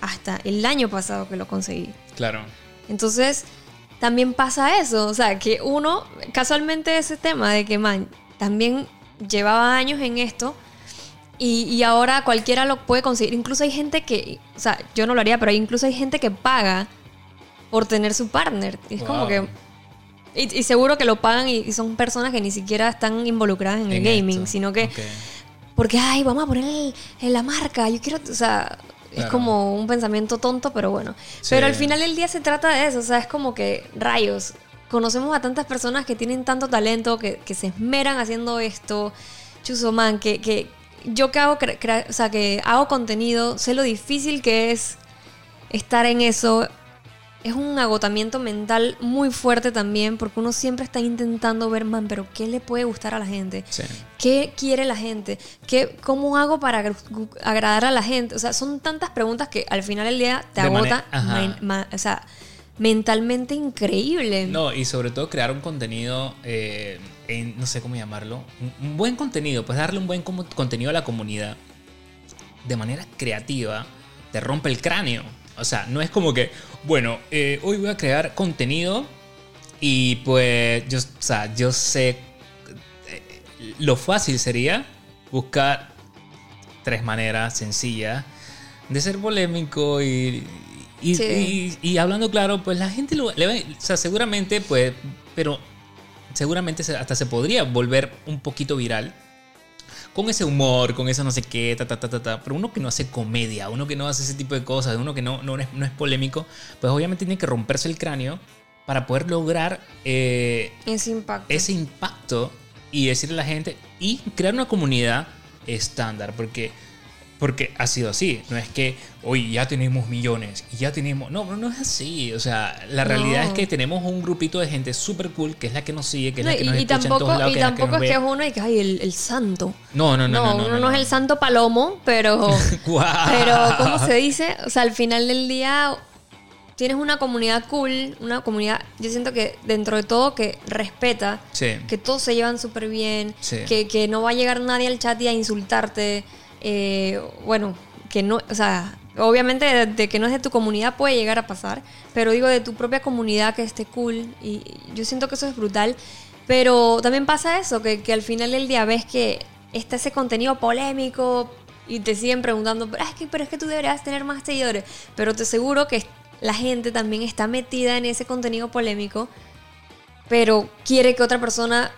Hasta el año pasado que lo conseguí. Claro. Entonces, también pasa eso. O sea, que uno, casualmente ese tema de que, man, también llevaba años en esto y, y ahora cualquiera lo puede conseguir. Incluso hay gente que, o sea, yo no lo haría, pero incluso hay gente que paga por tener su partner. Y es como que Y, y seguro que lo pagan y, y son personas que ni siquiera están involucradas en, el gaming, esto. sino que porque, ay, vamos a poner el- en la marca, yo quiero, o sea, es como un pensamiento tonto, pero bueno. Sí. Pero al final del día se trata de eso, o sea, es como que, rayos, conocemos a tantas personas que tienen tanto talento, que, que se esmeran haciendo esto, Chuzoman, que, que yo que hago, o sea, que hago contenido, sé lo difícil que es estar en eso. Es un agotamiento mental muy fuerte también, porque uno siempre está intentando ver, man, pero ¿qué le puede gustar a la gente? Sí. ¿Qué quiere la gente? ¿Qué, ¿Cómo hago para agra- agradar a la gente? O sea, son tantas preguntas que al final del día te De agota, o sea, mentalmente increíble. No, y sobre todo crear un contenido, eh, en- no sé cómo llamarlo, un, un buen contenido, pues darle un buen contenido a la comunidad de manera creativa, te rompe el cráneo. O sea, no es como que, bueno, eh, hoy voy a crear contenido y pues yo, o sea, yo sé, eh, lo fácil sería buscar tres maneras sencillas de ser polémico y, y, Sí. y- y hablando claro, pues la gente lo, le va, o sea, seguramente, pues, pero seguramente se- hasta se podría volver un poquito viral con ese humor, con eso no sé qué, ta, ta, ta, ta, ta. Pero uno que no hace comedia, uno que no hace ese tipo de cosas, uno que no, no, es, no es polémico, pues obviamente tiene que romperse el cráneo para poder lograr eh, Ese impacto. ese impacto y decirle a la gente y crear una comunidad estándar, porque, porque ha sido así. No es que hoy ya tenemos millones y ya tenemos. No, no, no es así. O sea, la No. realidad es que tenemos un grupito de gente súper cool que es la que nos sigue, que es No, la que nos y escucha en tampoco, todos lados, y que es la tampoco es que es uno y que, ay, el, el santo. No, no, no, no. uno no, es el santo palomo, pero, <laughs> pero ¿cómo se dice? O sea, al final del día tienes una comunidad cool, una comunidad, yo siento que dentro de todo que respeta, Sí. que todos se llevan súper bien, Sí. que, que no va a llegar nadie al chat y a insultarte, eh, bueno, que no, o sea, obviamente de, de que no es de tu comunidad puede llegar a pasar, pero digo de tu propia comunidad que esté cool y, yo siento que eso es brutal, pero también pasa eso, que, que al final del día ves que está ese contenido polémico y te siguen preguntando, pero es que, pero es que tú deberías tener más seguidores, pero te aseguro que la gente también está metida en ese contenido polémico pero quiere que otra persona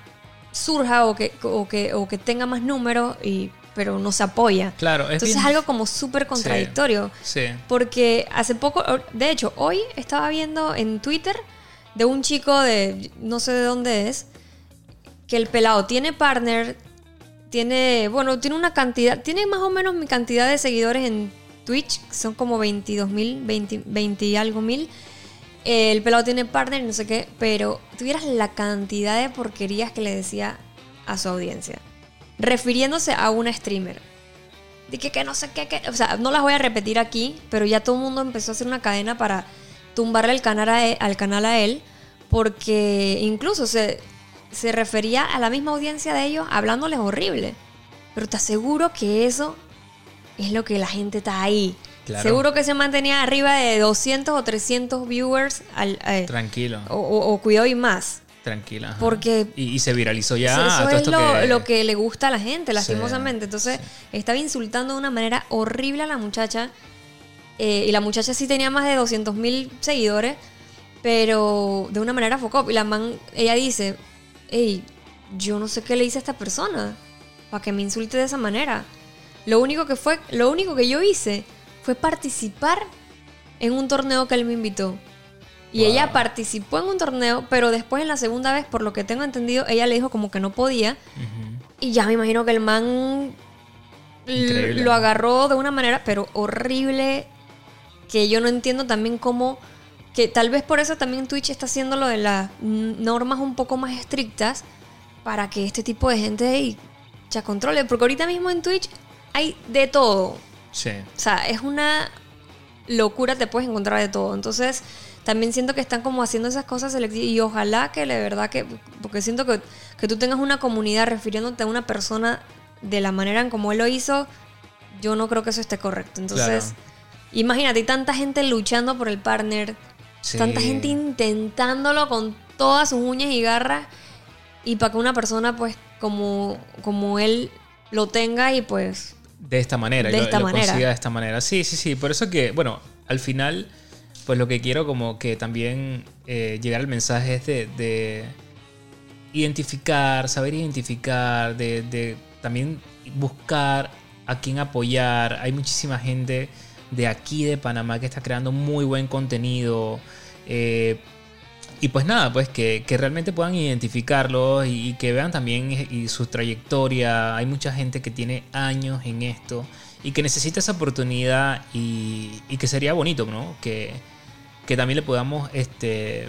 surja o que, o que, o que tenga más números, y, pero no se apoya. Claro, es Entonces bien- es algo como súper contradictorio. Sí. Porque hace poco, de hecho, hoy estaba viendo en Twitter de un chico de, no sé de dónde es, que el pelado tiene partner, tiene, bueno, tiene una cantidad, tiene más o menos mi cantidad de seguidores en Twitch, que son como 22 mil, 20, 20 y algo mil. El pelado tiene partner no sé qué, pero tuvieras la cantidad de porquerías que le decía a su audiencia, refiriéndose a una streamer. De que, que no sé qué, que, o sea, no las voy a repetir aquí, pero ya todo el mundo empezó a hacer una cadena para tumbarle el canal a él, al canal a él, porque incluso se, se refería a la misma audiencia de ellos hablándoles horrible. Pero te aseguro que eso es lo que la gente está ahí. Claro. Seguro que se mantenía arriba de 200 o 300 viewers al, eh, Tranquilo, o, o- o cuidado y más. Tranquila. ajá. Porque Y, y se viralizó ya. eso todo es esto lo que- lo que le gusta a la gente, Sí, lastimosamente. Entonces, estaba insultando de una manera horrible a la muchacha. eh, y la muchacha sí tenía más de 200 mil seguidores, pero de una manera focó. Y la man, ella dice, hey, yo no sé qué le hice a esta persona para que me insulte de esa manera. Lo único que fue, lo único que yo hice fue participar en un torneo que él me invitó. Y Wow. ella participó en un torneo, pero después en la segunda vez, por lo que tengo entendido, ella le dijo como que no podía. Y ya me imagino que el man Increíble. lo agarró de una manera, pero horrible, que yo no entiendo también cómo, que tal vez por eso también Twitch está haciendo lo de las normas un poco más estrictas para que este tipo de gente ya controle. Porque ahorita mismo en Twitch hay de todo. Sí. O sea, es una locura, te puedes encontrar de todo. Entonces, también siento que están como haciendo esas cosas selectivas y ojalá que de verdad que, porque siento que, que tú tengas una comunidad refiriéndote a una persona de la manera en como él lo hizo, yo no creo que eso esté correcto. Entonces, Claro. imagínate, hay tanta gente luchando por el partner, Sí. tanta gente intentándolo con todas sus uñas y garras y para que una persona pues como, como él lo tenga y pues De esta manera, De esta lo manera. consiga de esta manera. Sí, sí, sí. Por eso que, bueno, al final, pues lo que quiero como que también eh, llegar al mensaje es de, de identificar, saber identificar, de, también buscar a quién apoyar. Hay muchísima gente de aquí de Panamá que está creando muy buen contenido. Eh, y pues nada, pues que, realmente puedan identificarlos y, que vean también y su trayectoria. Hay mucha gente que tiene años en esto y que necesita esa oportunidad y, y que sería bonito, ¿no? Que, que también le podamos este,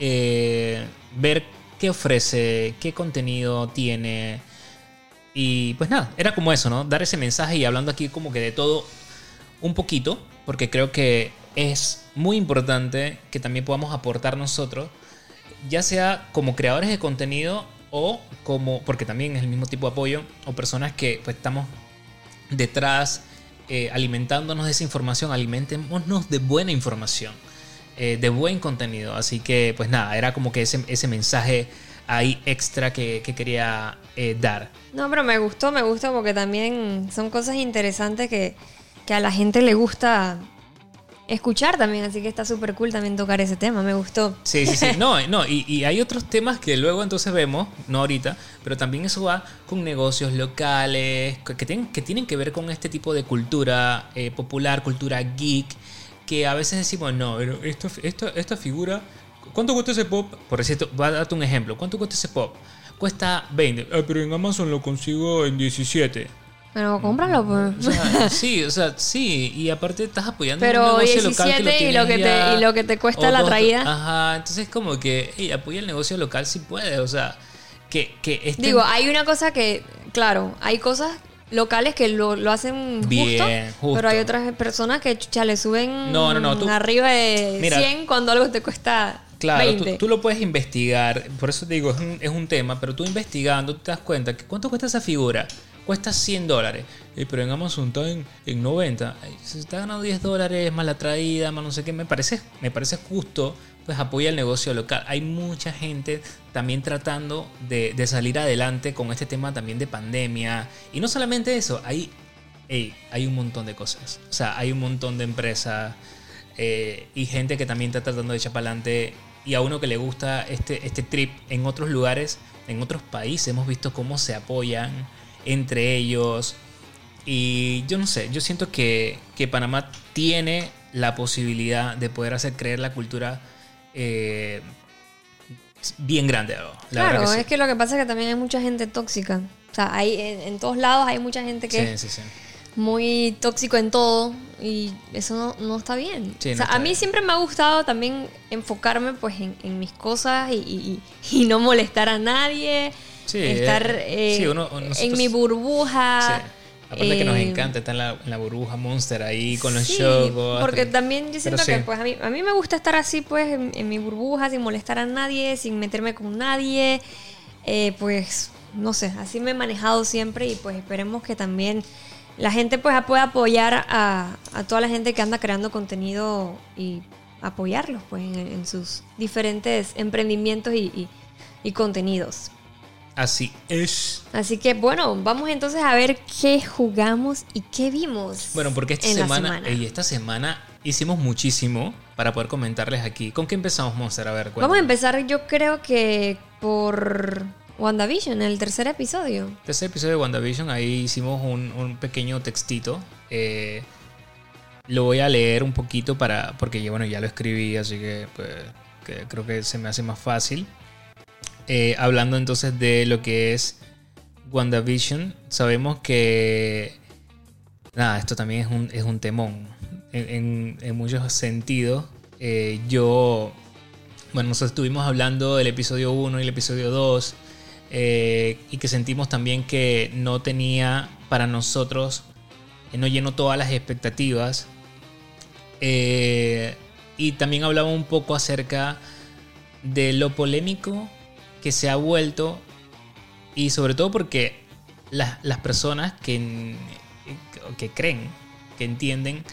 eh, ver qué ofrece, qué contenido tiene. Y pues nada, era como eso, ¿no? Dar ese mensaje y hablando aquí como que de todo un poquito, porque creo que es muy importante que también podamos aportar nosotros, ya sea como creadores de contenido o como, porque también es el mismo tipo de apoyo, o personas que pues estamos detrás eh, alimentándonos de esa información, alimentémonos de buena información, eh, de buen contenido. Así que pues nada, era como que ese, ese mensaje ahí extra que, que quería eh, dar. No, pero me gustó, me gustó porque también son cosas interesantes que, que a la gente le gusta escuchar también, así que está súper cool también tocar ese tema, me gustó. Sí, sí, sí. No, no y, y, hay otros temas que luego entonces vemos, no ahorita, pero también eso va con negocios locales, que tienen que, tienen que ver con este tipo de cultura eh, popular, cultura geek, que a veces decimos, no, pero esto, esto, esta figura, ¿cuánto cuesta ese pop? Por decirte, voy a darte un ejemplo, ¿cuánto cuesta ese pop? Cuesta 20, ah, pero en Amazon lo consigo en 17. Pero cómpralo, pues. O sea, <laughs> sí, o sea, sí, y aparte estás apoyando Pero un negocio 17 local que lo y, lo que ya, te, y lo que te cuesta la traída. Ajá, entonces como que, hey, apoya el negocio local si puede, o sea, que, que este Digo, hay una cosa que, claro, hay cosas locales que lo, lo hacen Bien, justo, justo. pero hay otras personas que chucha, le suben No, no, no, tú- arriba de Mira. 100 cuando algo te cuesta Claro, tú, 20. tú lo puedes investigar, por eso te digo, es un, es un tema, pero tú investigando te das cuenta que cuánto cuesta esa figura. Cuesta 100 dólares, Eh, pero en Amazon está en, en 90. Ay, Se está ganando 10 dólares más la traída, más no sé qué. Me parece, me parece justo, pues apoya el negocio local. Hay mucha gente también tratando de, de salir adelante con este tema también de pandemia. Y no solamente eso, hay, ey, hay un montón de cosas. O sea, hay un montón de empresas eh, y gente que también está tratando de echar para adelante. Y a uno que le gusta este, este trip en otros lugares, en otros países, hemos visto cómo se apoyan entre ellos. Y yo no sé, yo siento que, que Panamá tiene la posibilidad de poder hacer creer la cultura eh, bien grande. La claro, verdad que sí. es que lo que pasa es que también hay mucha gente tóxica. O sea, hay, en, en todos lados hay mucha gente que Sí, muy tóxico en todo y eso no, no está bien. Sí, o sea, a mí bien. siempre me ha gustado también enfocarme pues en, en mis cosas y, y- y no molestar a nadie. Sí, estar eh, eh, sí, uno- en mi burbuja. Sí. Aparte que nos eh, encanta estar en la, en la burbuja Monster ahí con los shows. porque también yo siento que pues a mí, a mí me gusta estar así pues en, en mi burbuja sin molestar a nadie, sin meterme con nadie. Eh, pues no sé, así me he manejado siempre y pues esperemos que también la gente pues pueda apoyar a, a toda la gente que anda creando contenido y apoyarlos pues en, en sus diferentes emprendimientos y, y- y contenidos. Así es. Así que bueno, vamos entonces a ver qué jugamos y qué vimos. Bueno, porque esta semana, esta semana hicimos muchísimo para poder comentarles aquí. ¿Con qué empezamos, Monster? A ver, Vamos a empezar, yo creo que por WandaVision, el tercer episodio. Este episodio de WandaVision, ahí hicimos un, un pequeño textito. Eh, lo voy a leer un poquito para. Porque bueno, ya lo escribí, así que, pues, que creo que se me hace más fácil. Eh, hablando entonces de lo que es WandaVision, sabemos que. Nada, esto también es un, es un temón. En, muchos sentidos. Eh, yo. Bueno, nosotros estuvimos hablando del episodio 1 y el episodio 2. eh, y que sentimos también que no tenía para nosotros. no llenó todas las expectativas. Y también hablaba un poco acerca de lo polémico que se ha vuelto y sobre todo porque las, las personas que, que creen, que entienden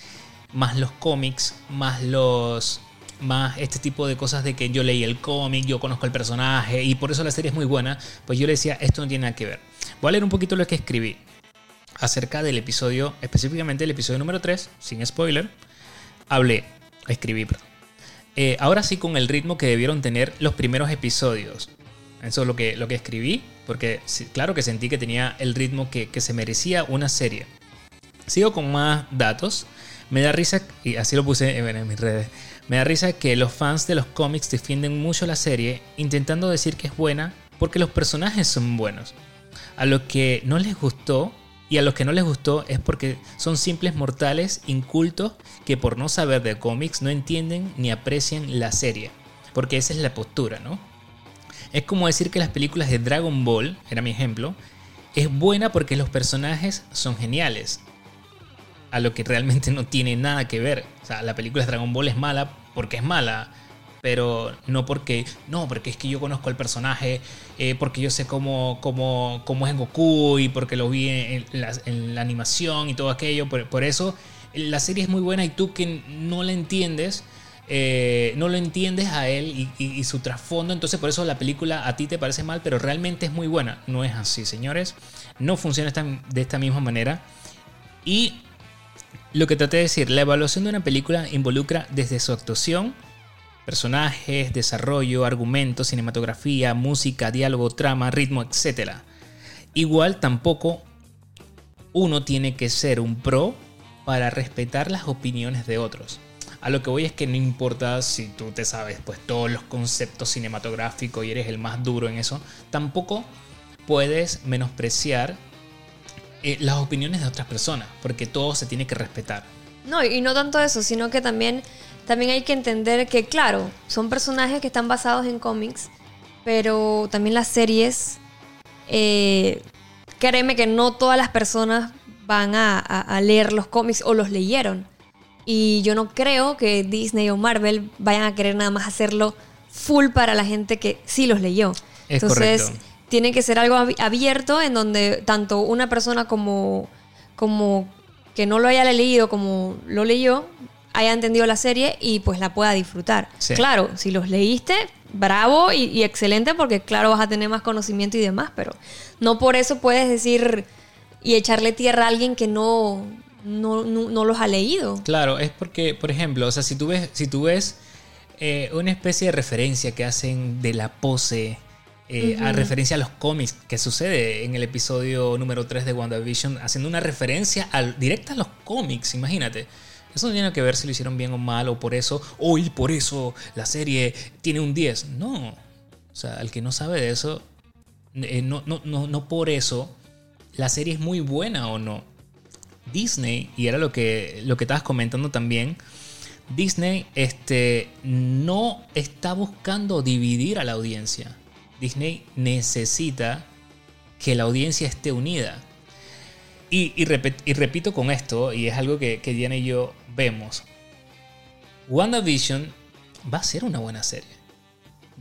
más los cómics, más los más este tipo de cosas de que yo leí el cómic, yo conozco el personaje y por eso la serie es muy buena, pues yo le decía, esto no tiene nada que ver. Voy a leer un poquito lo que escribí acerca del episodio, específicamente el episodio número 3, sin spoiler. Hablé, escribí, perdón. Eh, ahora sí con el ritmo que debieron tener los primeros episodios. Eso es lo que, lo que escribí, porque claro que sentí que tenía el ritmo que, que se merecía una serie. Sigo con más datos. Me da risa, y así lo puse en mis redes, me da risa que los fans de los cómics defienden mucho la serie intentando decir que es buena porque los personajes son buenos. A lo que no les gustó y a los que no les gustó es porque son simples mortales incultos que por no saber de cómics no entienden ni aprecian la serie. Porque esa es la postura, ¿no? Es como decir que las películas de Dragon Ball, era mi ejemplo, es buena porque los personajes son geniales a lo que realmente no tiene nada que ver. O sea, la película de Dragon Ball es mala porque es mala, pero no porque, no, porque es que yo conozco al personaje, eh, porque yo sé cómo, cómo, cómo, es Goku y porque lo vi en la, animación y todo aquello. Por, eso la serie es muy buena y tú que no la entiendes, eh, no lo entiendes a él y, su trasfondo, entonces por eso la película a ti te parece mal, pero realmente es muy buena. No es así, señores. No funciona de esta misma manera. Y lo que traté de decir, la evaluación de una película involucra desde su actuación, personajes, desarrollo, argumento, cinematografía, música, diálogo, trama, ritmo, etc. Igual tampoco uno tiene que ser un pro para respetar las opiniones de otros. A lo que voy es que no importa si tú te sabes pues todos los conceptos cinematográficos y eres el más duro en eso, tampoco puedes menospreciar eh, las opiniones de otras personas, porque todo se tiene que respetar. No, y no tanto eso, sino que también, también hay que entender que, claro, son personajes que están basados en cómics, pero también las series, eh, créeme que no todas las personas van a, leer los cómics o los leyeron. Y yo no creo que Disney o Marvel vayan a querer nada más hacerlo full para la gente que sí los leyó. Es Entonces, tiene que ser algo abierto en donde tanto una persona como, como que no lo haya leído como lo leyó, haya entendido la serie y pues la pueda disfrutar. Claro, si los leíste, bravo y, excelente porque claro vas a tener más conocimiento y demás, pero no por eso puedes decir y echarle tierra a alguien que no, no, los ha leído. Claro, es porque, por ejemplo, o sea, si tú ves, si tú ves eh, una especie de referencia que hacen de la pose eh, a referencia a los cómics que sucede en el episodio número 3 de WandaVision, haciendo una referencia al, directa a los cómics, imagínate. Eso no tiene que ver si lo hicieron bien o mal, o por eso, hoy por eso la serie tiene un 10. No. O sea, el que no sabe de eso, eh, no, no, no, no por eso la serie es muy buena o no. Disney, y era lo que, lo que estabas comentando también, Disney este, no está buscando dividir a la audiencia. Disney necesita que la audiencia esté unida. Y, repito con esto, y es algo que, que Diana y yo vemos. WandaVision va a ser una buena serie.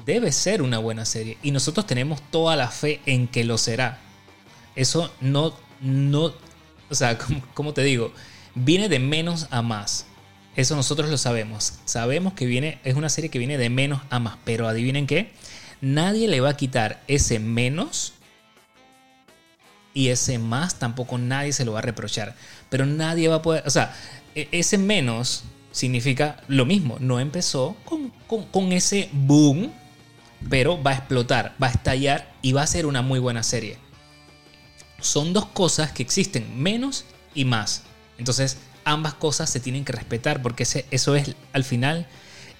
Debe ser una buena serie. Y nosotros tenemos toda la fe en que lo será. Eso no, no, o sea, <laughs> como, te digo, viene de menos a más. Eso nosotros lo sabemos. Sabemos que viene, es una serie que viene de menos a más. Pero adivinen qué, nadie le va a quitar ese menos y ese más tampoco nadie se lo va a reprochar. Pero nadie va a poder, o sea, e, ese menos significa lo mismo, no empezó con, ese boom, pero va a explotar, va a estallar y va a ser una muy buena serie. Son dos cosas que existen, menos y más. Entonces, ambas cosas se tienen que respetar porque eso es al final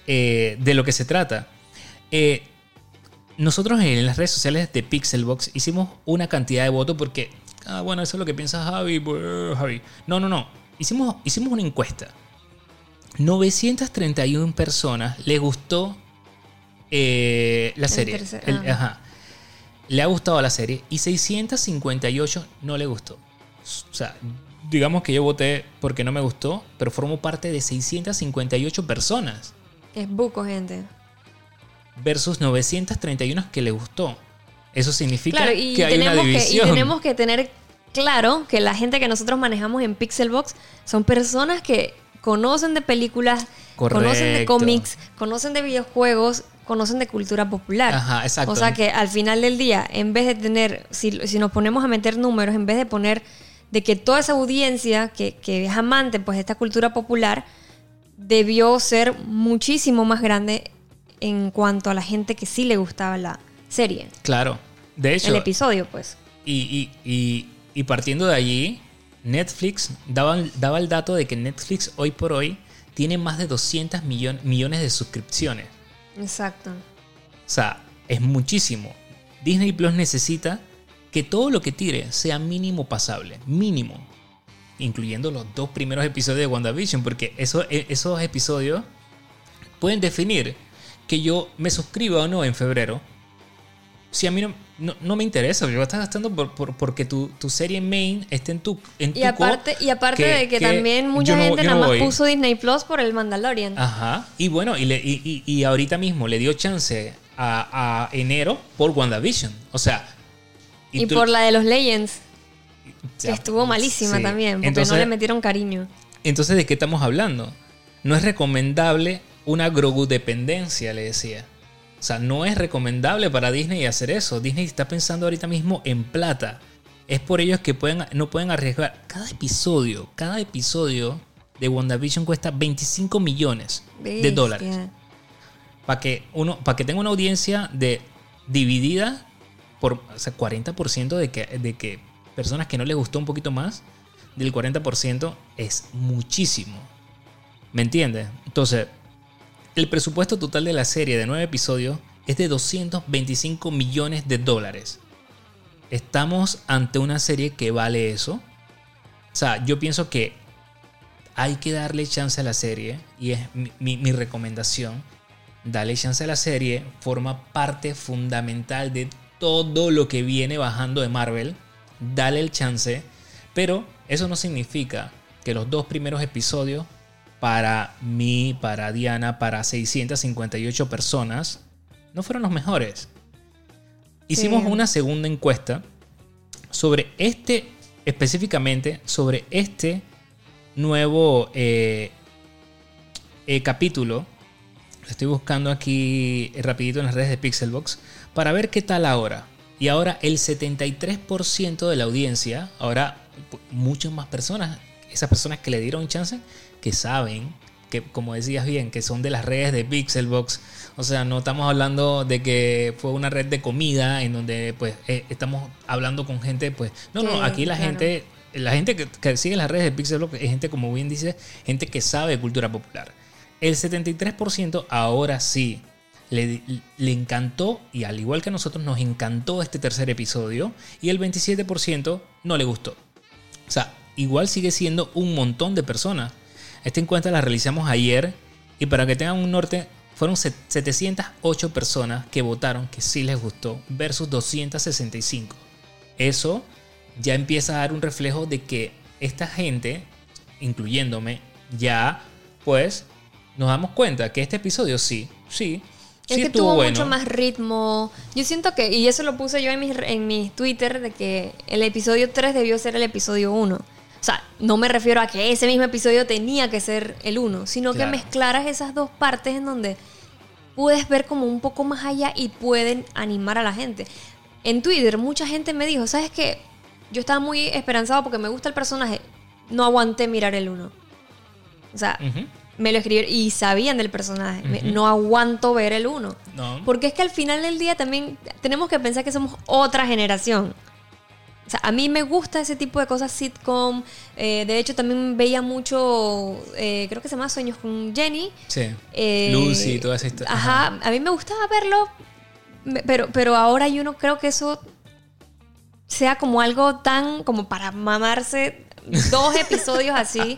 eh, de lo que se trata. Eh, nosotros en las redes sociales de Pixelbox hicimos una cantidad de votos porque, ah, bueno, eso es lo que piensa Javi, pues, Javi. No, no, no. Hicimos, hicimos una encuesta. 931 personas le gustó eh, la serie. Ah. ajá. Le ha gustado la serie y 658 no le gustó. O sea, digamos que yo voté porque no me gustó, pero formo parte de 658 personas. Es buco, gente versus 931 que le gustó. Eso significa que hay una división. y tenemos que tener claro que la gente que nosotros manejamos en Pixelbox son personas que conocen de películas, conocen de cómics, conocen de videojuegos, conocen de cultura popular. Ajá, exacto. O sea que al final del día, en vez de tener, si, si nos ponemos a meter números, en vez de poner de que toda esa audiencia que, que es amante pues de esta cultura popular, debió ser muchísimo más grande en cuanto a la gente que sí le gustaba la serie. Claro. De hecho, el episodio, pues. Y, y- y- y partiendo de allí, Netflix daba, daba el dato de que Netflix hoy por hoy tiene más de 200 millon- millones de suscripciones. Exacto. O sea, es muchísimo. Disney Plus necesita que todo lo que tire sea mínimo pasable. Mínimo. Incluyendo los dos primeros episodios de WandaVision. Porque eso- e- esos episodios pueden definir que yo me suscriba o no en febrero. Si a mí no, no, no me interesa, yo voy a estar gastando por, por- porque tu, tu serie main esté en tu en Y tu aparte, co, y aparte de que, también mucha no- gente nada no más voy. Puso Disney Plus por el Mandalorian. Ajá. Y bueno, y, le- y- y- y ahorita mismo le dio chance a, a enero por WandaVision. O sea. y tú- por la de los Legends, que estuvo malísima sí. también, porque Entonces, no le metieron cariño. entonces, ¿de qué estamos hablando? No es recomendable una grogu-dependencia, le decía. O sea, no es recomendable para Disney hacer eso. Disney está pensando ahorita mismo en plata. Es por ellos que pueden, no pueden arriesgar. Cada episodio, cada episodio de WandaVision cuesta 25 millones de dólares. para que uno para que tenga una audiencia de dividida por o sea, 40% de que, de que personas que no les gustó un poquito más del 40% es muchísimo ¿me entiendes? entonces el presupuesto total de la serie de 9 episodios es de 225 millones de dólares estamos ante una serie que vale eso o sea yo pienso que hay que darle chance a la serie y es mi, mi- recomendación. Dale chance a la serie, forma parte fundamental de todo lo que viene bajando de Marvel. Dale el chance, pero eso no significa que los dos primeros episodios para mí, para Diana, para 658 personas no fueron los mejores. Hicimos Sí. una segunda encuesta sobre este, específicamente sobre este nuevo eh, eh, capítulo. Lo estoy buscando aquí rapidito en las redes de Pixelbox para ver qué tal ahora. Y ahora el 73% de la audiencia, ahora muchas más personas, esas personas que le dieron chance, que saben, que como decías bien, que son de las redes de Pixelbox. O sea, no estamos hablando de que fue una red de comida en donde pues eh, estamos hablando con gente, pues no, no, aquí la claro. gente la gente que, que sigue las redes de Pixelbox es gente, como bien dice, gente que sabe cultura popular. El 73% ahora sí le, le encantó, y al igual que a nosotros, nos encantó este tercer episodio, y el 27% no le gustó. O sea, igual sigue siendo un montón de personas. Esta encuesta la realizamos ayer, y para que tengan un norte, fueron set- 708 personas que votaron que sí les gustó, versus 265. Eso ya empieza a dar un reflejo de que esta gente, incluyéndome, ya pues nos damos cuenta que este episodio sí, sí, Es sí que tuvo bueno. mucho más ritmo. Yo siento que, y eso lo puse yo en mi, en mi Twitter, de que el episodio 3 debió ser el episodio 1. O sea, no me refiero a que ese mismo episodio tenía que ser el 1, sino Claro. que mezclaras esas dos partes en donde puedes ver como un poco más allá y pueden animar a la gente. En Twitter mucha gente me dijo, ¿sabes qué? Yo estaba muy esperanzado porque me gusta el personaje. No aguanté mirar el 1. O sea, me lo escribieron y sabían del personaje. No aguanto ver el 1. No. Porque es que al final del día también tenemos que pensar que somos otra generación. O sea, a mí me gusta ese tipo de cosas sitcom. eh, de hecho, también veía mucho, eh, creo que se llama Sueños con Jenny. Sí. eh, Lucy y toda esa historia. Ajá, a mí me gustaba verlo, pero, pero ahora yo no creo que eso sea como algo tan como para mamarse dos <laughs> episodios así.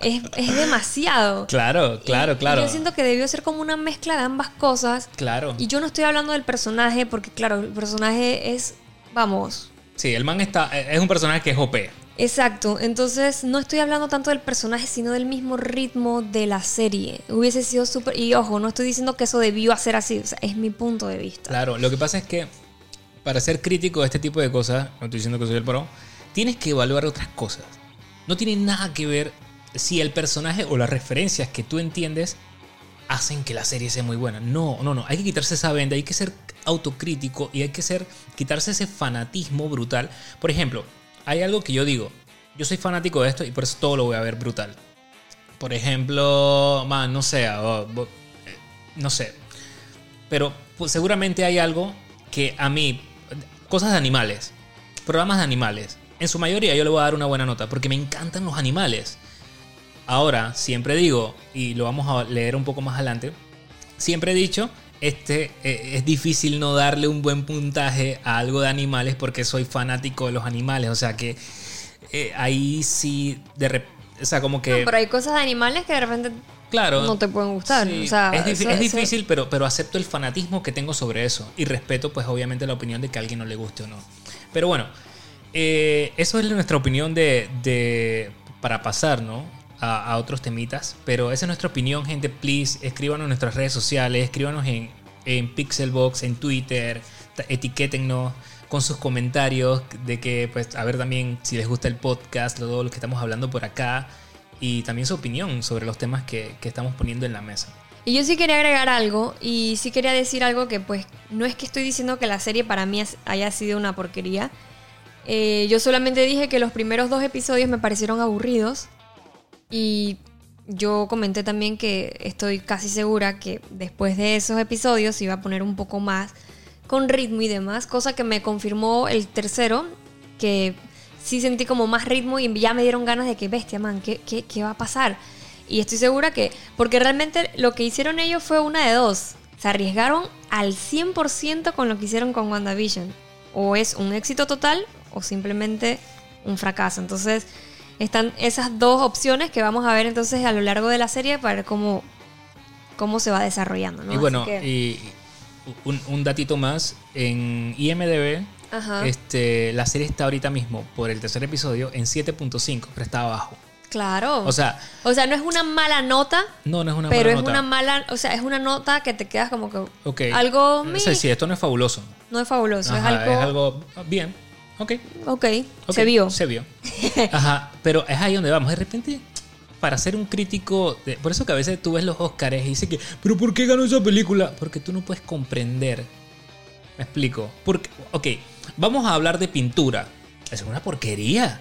Es, es demasiado. Claro, claro, y claro. Yo siento que debió ser como una mezcla de ambas cosas. Claro. Y yo no estoy hablando del personaje, porque claro, el personaje es, vamos, Sí, el man está, es un personaje que es OP. exacto. Entonces no estoy hablando tanto del personaje, sino del mismo ritmo de la serie. Hubiese sido súper... Y ojo, no estoy diciendo que eso debió hacer así, o sea, es mi punto de vista. Claro, lo que pasa es que para ser crítico de este tipo de cosas, no estoy diciendo que soy el pro, tienes que evaluar otras cosas. No tiene nada que ver si el personaje o las referencias que tú entiendes hacen que la serie sea muy buena. No, no, no. Hay que quitarse esa venda, hay que ser autocrítico y hay que ser quitarse ese fanatismo brutal. Por ejemplo, hay algo que yo digo, yo soy fanático de esto y por eso todo lo voy a ver brutal. Por ejemplo, no sé, eh, no sé. Pero pues, seguramente hay algo que a mí, cosas de animales, programas de animales, en su mayoría yo le voy a dar una buena nota porque me encantan los animales. Ahora, siempre digo, y lo vamos a leer un poco más adelante, siempre he dicho, este, eh, es difícil no darle un buen puntaje a algo de animales porque soy fanático de los animales. O sea que eh, ahí sí, de rep- o sea, como que... No, pero hay cosas de animales que de repente Claro. no te pueden gustar. Sí, O sea, es, eso- es eso- difícil, pero, pero acepto el fanatismo que tengo sobre eso. Y respeto, pues, obviamente, la opinión de que a alguien no le guste o no. Pero bueno, eh, eso es nuestra opinión de, de- para pasar, ¿no? A, otros temitas. Pero esa es nuestra opinión, gente. Please, escríbanos en nuestras redes sociales, escríbanos en, en Pixelbox, en Twitter, etiquétennos con sus comentarios de que, pues, a ver también si les gusta el podcast, todo lo que estamos hablando por acá. Y también su opinión sobre los temas que, que estamos poniendo en la mesa. Y yo sí quería agregar algo y sí quería decir algo que pues no es que estoy diciendo que la serie para mí haya sido una porquería. Eh, yo solamente dije que los primeros dos episodios me parecieron aburridos y yo comenté también que estoy casi segura que después de esos episodios iba a poner un poco más con ritmo y demás, cosa que me confirmó el tercero, que sí sentí como más ritmo y ya me dieron ganas de que, bestia, man, ¿qué, qué, qué va a pasar? Y estoy segura que, porque realmente lo que hicieron ellos fue una de dos. Se arriesgaron al 100% con lo que hicieron con WandaVision. O es un éxito total o simplemente un fracaso. Entonces, están esas dos opciones que vamos a ver entonces a lo largo de la serie para ver cómo, cómo se va desarrollando. ¿no? Y bueno, que- y un, un datito más, en IMDB, Ajá. este, la serie está ahorita mismo, por el tercer episodio, en 7.5, pero está abajo. claro. O sea, O sea, no es una mala nota, no, no es una pero mala es nota. una mala, o sea, es una nota que te quedas como que Ok. algo Sí, meh, sí, esto no es fabuloso. no es fabuloso, Ajá, es algo, bien. Ok. ok, se vio. Se vio. <laughs> Ajá, pero es ahí donde vamos. De repente, para ser un crítico, de- por eso que a veces tú ves los Oscars y dices que, pero ¿por qué ganó esa película? Porque tú no puedes comprender. Me explico. Porque, ok, vamos a hablar de pintura. Es una porquería.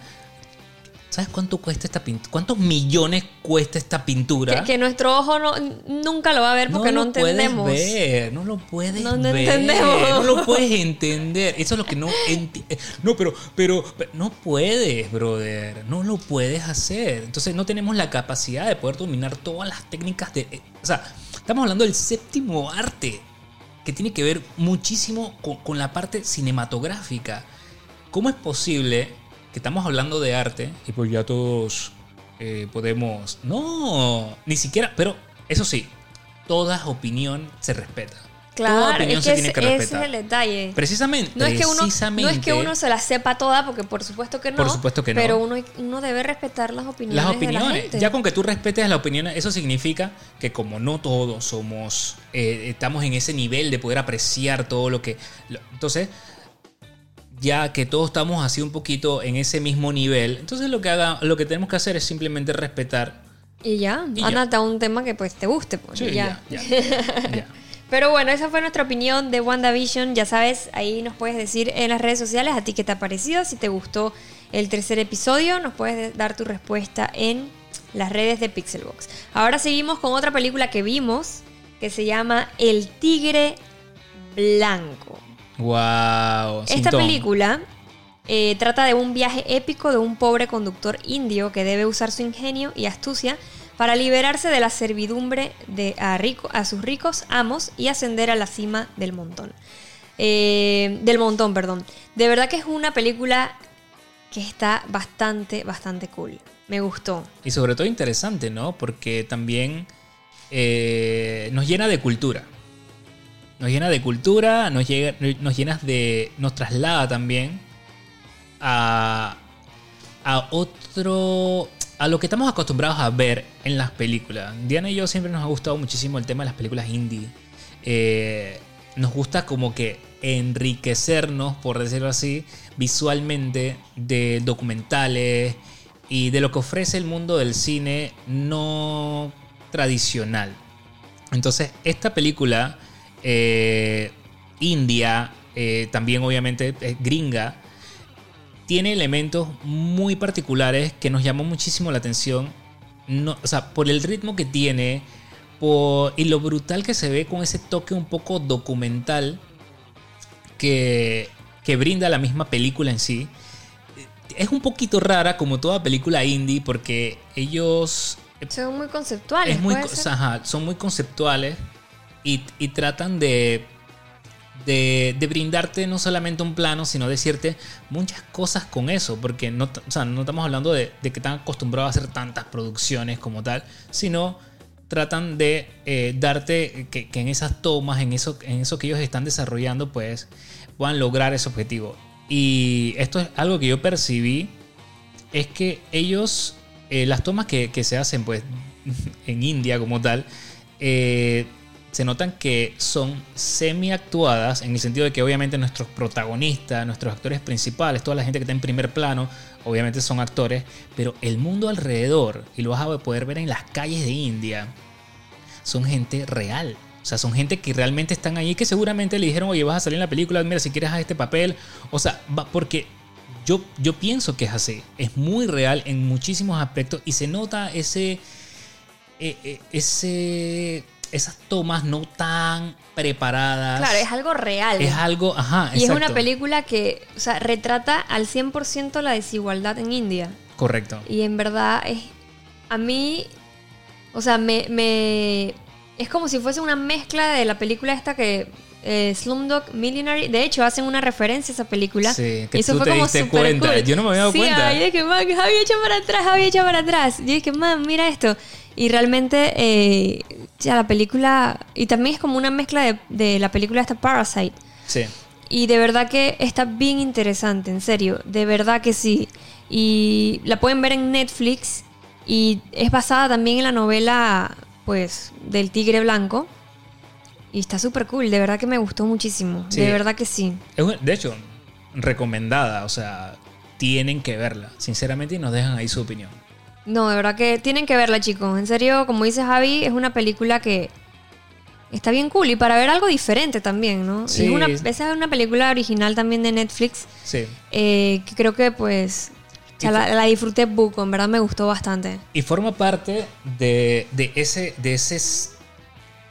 ¿Sabes cuánto cuesta esta pintura? ¿Cuántos millones cuesta esta pintura? Que, que nuestro ojo no, nunca lo va a ver porque no, lo entendemos. Puedes ver, no lo puedes No, no ver. entendemos. No lo puedes entender. Eso es lo que no enti- No, pero, pero, pero no puedes, brother. No lo puedes hacer. Entonces no tenemos la capacidad de poder dominar todas las técnicas de. eh, O sea, estamos hablando del séptimo arte. Que tiene que ver muchísimo con, con la parte cinematográfica. ¿Cómo es posible que estamos hablando de arte y pues ya todos eh, podemos... No, ni siquiera, pero eso sí, toda opinión se respeta. toda Claro, opinión es se que tiene que ese respetar. es el detalle. Precisamente, No es, que uno, no es que uno se la sepa toda, porque por supuesto que no. Por supuesto que no. Pero uno, uno debe respetar las opiniones. las De la opiniones. gente. Ya con que tú respetes las opiniones, eso significa que como no todos somos, eh, estamos en ese nivel de poder apreciar todo lo que... lo- entonces, ya que todos estamos así un poquito en ese mismo nivel, entonces lo que, haga, lo que tenemos que hacer es simplemente respetar. Y ya, Y ya. ándate a un tema que pues te guste. Pues, Sí, ya. ya, ya, <laughs> ya. Pero bueno, esa fue nuestra opinión de WandaVision. Ya sabes, ahí nos puedes decir en las redes sociales a ti qué te ha parecido. Si te gustó el tercer episodio, nos puedes dar tu respuesta en las redes de Pixelbox. Ahora seguimos con otra película que vimos que se llama El Tigre Blanco. Wow. Esta Sintón. película eh, trata de un viaje épico de un pobre conductor indio que debe usar su ingenio y astucia para liberarse de la servidumbre de, a, rico- a sus ricos amos y ascender a la cima del montón. Eh, del montón, perdón. De verdad que es una película que está bastante, bastante cool. Me gustó. Y sobre todo interesante, ¿no? Porque también eh, nos llena de cultura. Nos llena de cultura, nos, llega, nos llena de. nos traslada también a, a otro. a lo que estamos acostumbrados a ver en las películas. Diana y yo siempre nos ha gustado muchísimo el tema de las películas indie. Eh, nos gusta como que enriquecernos, por decirlo así, visualmente de documentales y de lo que ofrece el mundo del cine no tradicional. Entonces, esta película eh, india, eh, también obviamente eh, gringa, tiene elementos muy particulares que nos llamó muchísimo la atención no, o sea, por el ritmo que tiene por, y lo brutal que se ve con ese toque un poco documental que, que brinda la misma película en sí. Es un poquito rara como toda película indie porque ellos son muy conceptuales. Es muy, ajá, son muy conceptuales y, tratan de, de, brindarte no solamente un plano, sino decirte muchas cosas con eso. Porque no, estamos hablando de, que están acostumbrados a hacer tantas producciones como tal, sino tratan de eh, darte que, en esas tomas, en eso, en eso que ellos están desarrollando, pues puedan lograr ese objetivo. Y esto es algo que yo percibí, es que ellos eh, las tomas que, que, se hacen pues <laughs> en India como tal, eh, se notan que son semi actuadas en el sentido de que obviamente nuestros protagonistas, nuestros actores principales, toda la gente que está en primer plano, obviamente son actores, pero el mundo alrededor, y lo vas a poder ver en las calles de India, son gente real. O sea, son gente que realmente están ahí, que seguramente le dijeron, oye, vas a salir en la película, mira, si quieres a este papel. O sea, porque yo, yo pienso que es así. Es muy real en muchísimos aspectos y se nota ese, eh, ese, esas tomas no tan preparadas. Claro, es algo real. Es algo, ajá. Y es una película que o sea, retrata al 100% la desigualdad en India. Correcto. Y en verdad es, a mí, o sea, me, me, es como si fuese una mezcla de la película esta que eh, Slumdog Millionaire. De hecho, hacen una referencia a esa película. Sí, que y eso tú fue te como diste cuenta. Cool. Yo no me había dado sí, cuenta. Sí, dije, man, Javi echa para atrás, Javi echa para atrás. Y dije, man, mira esto. Y realmente, eh, ya la película. Y también es como una mezcla de, de la película esta Parasite. Sí. Y de verdad que está bien interesante, en serio. De verdad que sí. Y la pueden ver en Netflix. Y es basada también en la novela, pues, del Tigre Blanco. Y está súper cool, de verdad que me gustó muchísimo. Sí. De verdad que sí. De hecho, recomendada, o sea, tienen que verla, sinceramente, y nos dejan ahí su opinión. No, de verdad que tienen que verla, chicos. En serio, como dice Javi, es una película que está bien cool y para ver algo diferente también, ¿no? Sí. Una, esa es una película original también de Netflix. Sí. Eh, que creo que pues ya la, la, disfruté buco, en verdad me gustó bastante. Y forma parte de, de ese, de ese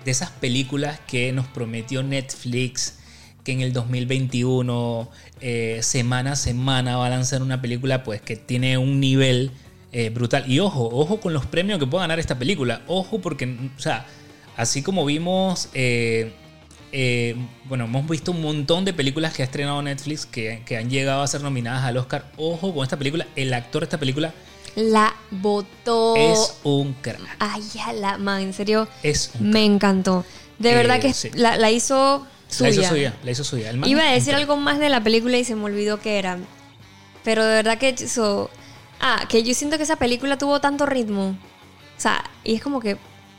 de esas películas que nos prometió Netflix, que en el 2021, eh, semana a semana, va a lanzar una película pues que tiene un nivel eh, brutal. Y ojo, ojo con los premios que pueda ganar esta película. Ojo porque, o sea, así como vimos, eh, bueno, hemos visto un montón de películas que ha estrenado Netflix que, que han llegado a ser nominadas al Oscar. Ojo con esta película, el actor de esta película la votó. Es un crack. Ay, la man, en serio. Es un Me encantó. De Eh, verdad que sí. la, la hizo suya. La hizo suya, la hizo suya. El man Iba a decir algo más de la película y se me olvidó que era. Pero de verdad que eso. Ah, que yo siento que esa película tuvo tanto ritmo. O sea, y es como que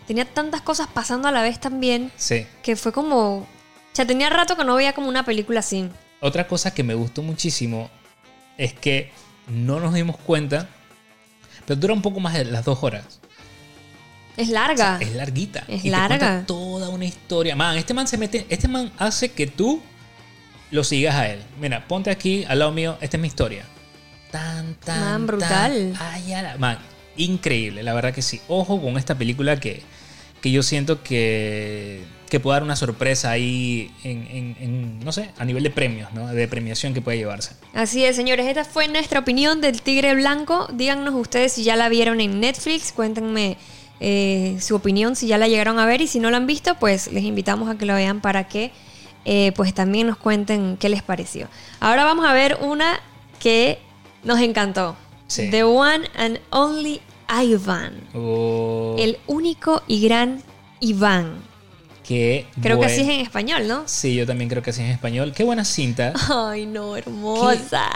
tenía tantas cosas pasando a la vez también Sí. que fue como. O sea, tenía rato que no veía como una película así. Otra cosa que me gustó muchísimo es que no nos dimos cuenta, pero dura un poco más de las dos horas. Es larga. Es larguita. Es y te larga. cuenta toda una historia. Man, este man se mete. Este man hace que tú lo sigas a él. Mira, ponte aquí al lado mío. Esta es mi historia. Tan, tan. Man, brutal. tan. Ay, la- man, increíble. La verdad que sí. Ojo con esta película que, que yo siento que, que puede dar una sorpresa ahí en, en- en, no sé, a nivel de premios, ¿no? De premiación que puede llevarse. Así es, señores. Esta fue nuestra opinión del Tigre Blanco. Díganos ustedes si ya la vieron en Netflix. Cuéntenme eh, su opinión, si ya la llegaron a ver. Y si no la han visto, pues les invitamos a que lo vean para que eh, pues también nos cuenten qué les pareció. Ahora vamos a ver una que nos encantó. Sí. The One and Only Ivan. Oh, El único y gran Iván. qué Creo que así es en español, ¿no? Sí, yo también creo que así es en español. Qué buena cinta. Ay, no, hermosa.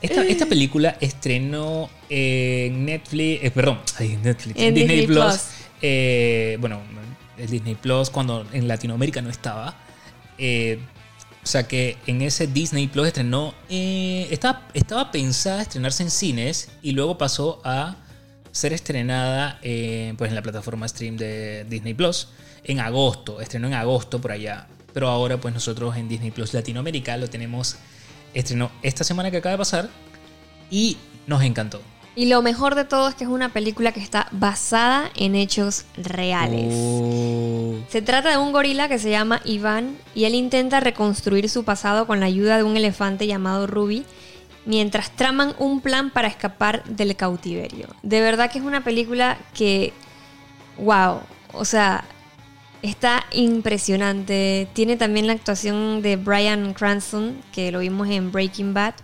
Esta, esta película estrenó en Netflix, eh, perdón, <laughs> en Netflix, En Disney Plus. Plus. eh, bueno, el Disney Plus cuando en Latinoamérica no estaba. Eh, o sea que en ese Disney Plus estrenó, eh, estaba, estaba pensada estrenarse en cines y luego pasó a ser estrenada eh, pues en la plataforma stream de Disney Plus en agosto, estrenó en agosto por allá. Pero ahora pues nosotros en Disney Plus Latinoamérica lo tenemos, estrenó esta semana que acaba de pasar y nos encantó. Y lo mejor de todo es que es una película que está basada en hechos reales. Oh. Se trata de un gorila que se llama Iván y él intenta reconstruir su pasado con la ayuda de un elefante llamado Ruby mientras traman un plan para escapar del cautiverio. De verdad que es una película que, wow, o sea, está impresionante. Tiene también la actuación de Brian Cranston, que lo vimos en Breaking Bad.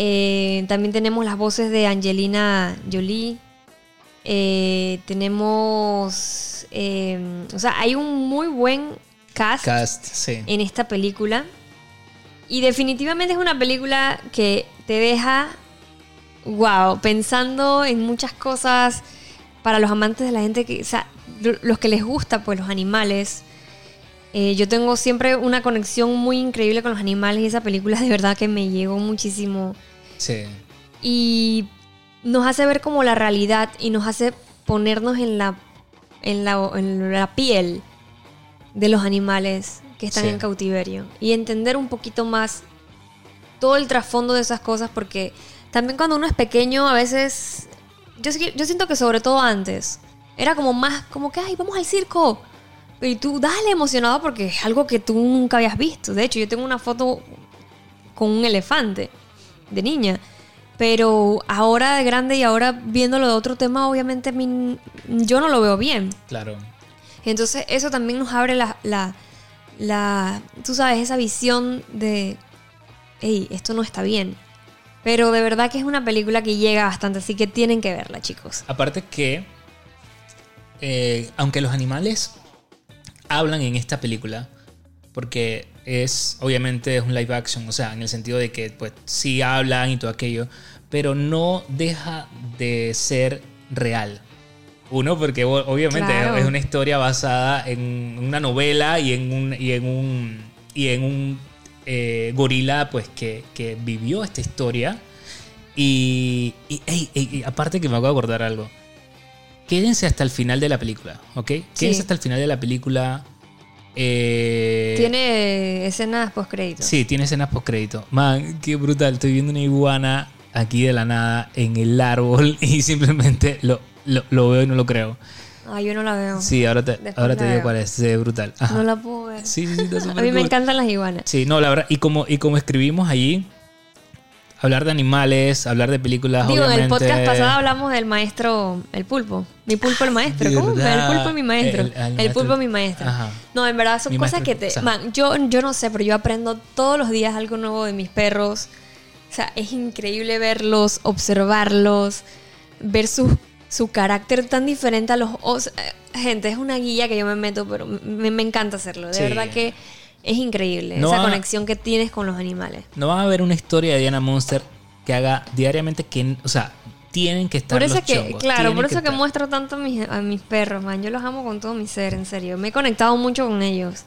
Eh, también tenemos las voces de Angelina Jolie. Eh, tenemos, eh, o sea, hay un muy buen cast, Cast, sí. en esta película. Y definitivamente es una película que te deja, wow, pensando en muchas cosas para los amantes de la gente que, o sea, lo- los que les gusta, pues los animales. Eh, yo tengo siempre una conexión muy increíble con los animales y esa película de verdad que me llegó muchísimo Sí. y nos hace ver como la realidad y nos hace ponernos en la, en la, en la piel de los animales que están Sí. en cautiverio y entender un poquito más todo el trasfondo de esas cosas porque también cuando uno es pequeño a veces yo, yo siento que sobre todo antes era como más como que ay vamos al circo y tú dale emocionado porque es algo que tú nunca habías visto de hecho yo tengo una foto con un elefante de niña. Pero ahora de grande y ahora viéndolo de otro tema, obviamente mí- yo no lo veo bien. Claro. Entonces eso también nos abre la, la, la tú sabes, esa visión de, hey, esto no está bien. Pero de verdad que es una película que llega bastante, así que tienen que verla, chicos. Aparte que, eh, aunque los animales hablan en esta película, porque es, obviamente, es un live action, o sea, en el sentido de que, pues, sí hablan y todo aquello, pero no deja de ser real. Uno, porque obviamente Claro. es una historia basada en una novela y en un, y en un, y en un eh, gorila, pues, que, que vivió esta historia. Y, y, aparte que me acabo de acordar algo. Quédense hasta el final de la película, ¿ok? Quédense Sí. hasta el final de la película. Eh, Tiene escenas post créditos. Sí, tiene escenas post crédito. Man, qué brutal. Estoy viendo una iguana aquí de la nada en el árbol <laughs> y simplemente lo, lo, lo veo y no lo creo. Ah, yo no la veo. Sí, ahora te, Después ahora te digo veo. cuál es. Brutal. Ajá. No la puedo ver. Sí, sí, sí, está <laughs> a mí me cool. encantan las iguanas. Sí, no, la verdad. Y como, y como escribimos allí, hablar de animales, hablar de películas, Digo, en el podcast pasado hablamos del maestro, el pulpo. Mi pulpo, el maestro. ¿Cómo? El pulpo, mi maestro. El- El, el maestro- pulpo, mi maestro. Ajá. No, en verdad son Mi cosas maestro- que te. o sea- man, yo, yo no sé, pero yo aprendo todos los días algo nuevo de mis perros. O sea, es increíble verlos, observarlos, ver su, su carácter tan diferente a los. o sea, gente, es una guía que yo me meto, pero me, me encanta hacerlo. De Sí. verdad que es increíble No esa va- conexión que tienes con los animales. No van a ver una historia de Diana Monster que haga diariamente que, o sea, tienen que estar Por eso los que, chongos, claro, por eso que, muestro tanto a mis, a mis perros, man. Yo los amo con todo mi ser, en serio. Me he conectado mucho con ellos.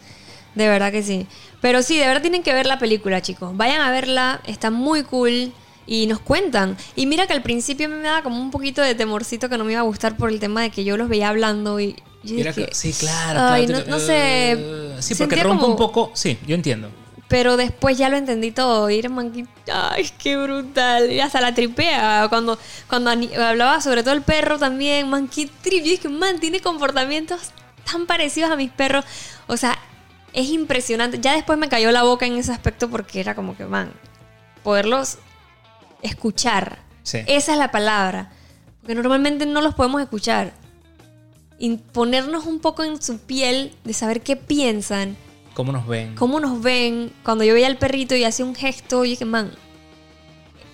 De verdad que sí. Pero sí, de verdad tienen que ver la película, chicos. Vayan a verla, está muy cool. Y nos cuentan. Y mira que al principio a mí me daba como un poquito de temorcito que no me iba a gustar por el tema de que yo los veía hablando y yo Era dije, que- sí, claro. Ay, claro, no, no sé. eh, sí, porque rompe como- un poco. Sí, yo entiendo. pero después ya lo entendí todo. Y era man, que- ay, qué brutal. Y hasta la tripea. Cuando, cuando hablaba sobre todo el perro también, man, qué trip. Yo dije, man, tiene comportamientos tan parecidos a mis perros. O sea, es impresionante. Ya después me cayó la boca en ese aspecto porque era como que, man, poderlos escuchar. Sí. Esa es la palabra. Porque normalmente no los podemos escuchar. Y ponernos un poco en su piel de saber qué piensan ¿Cómo nos ven? cómo nos ven. Cuando yo veía al perrito y hacía un gesto, yo dije, man,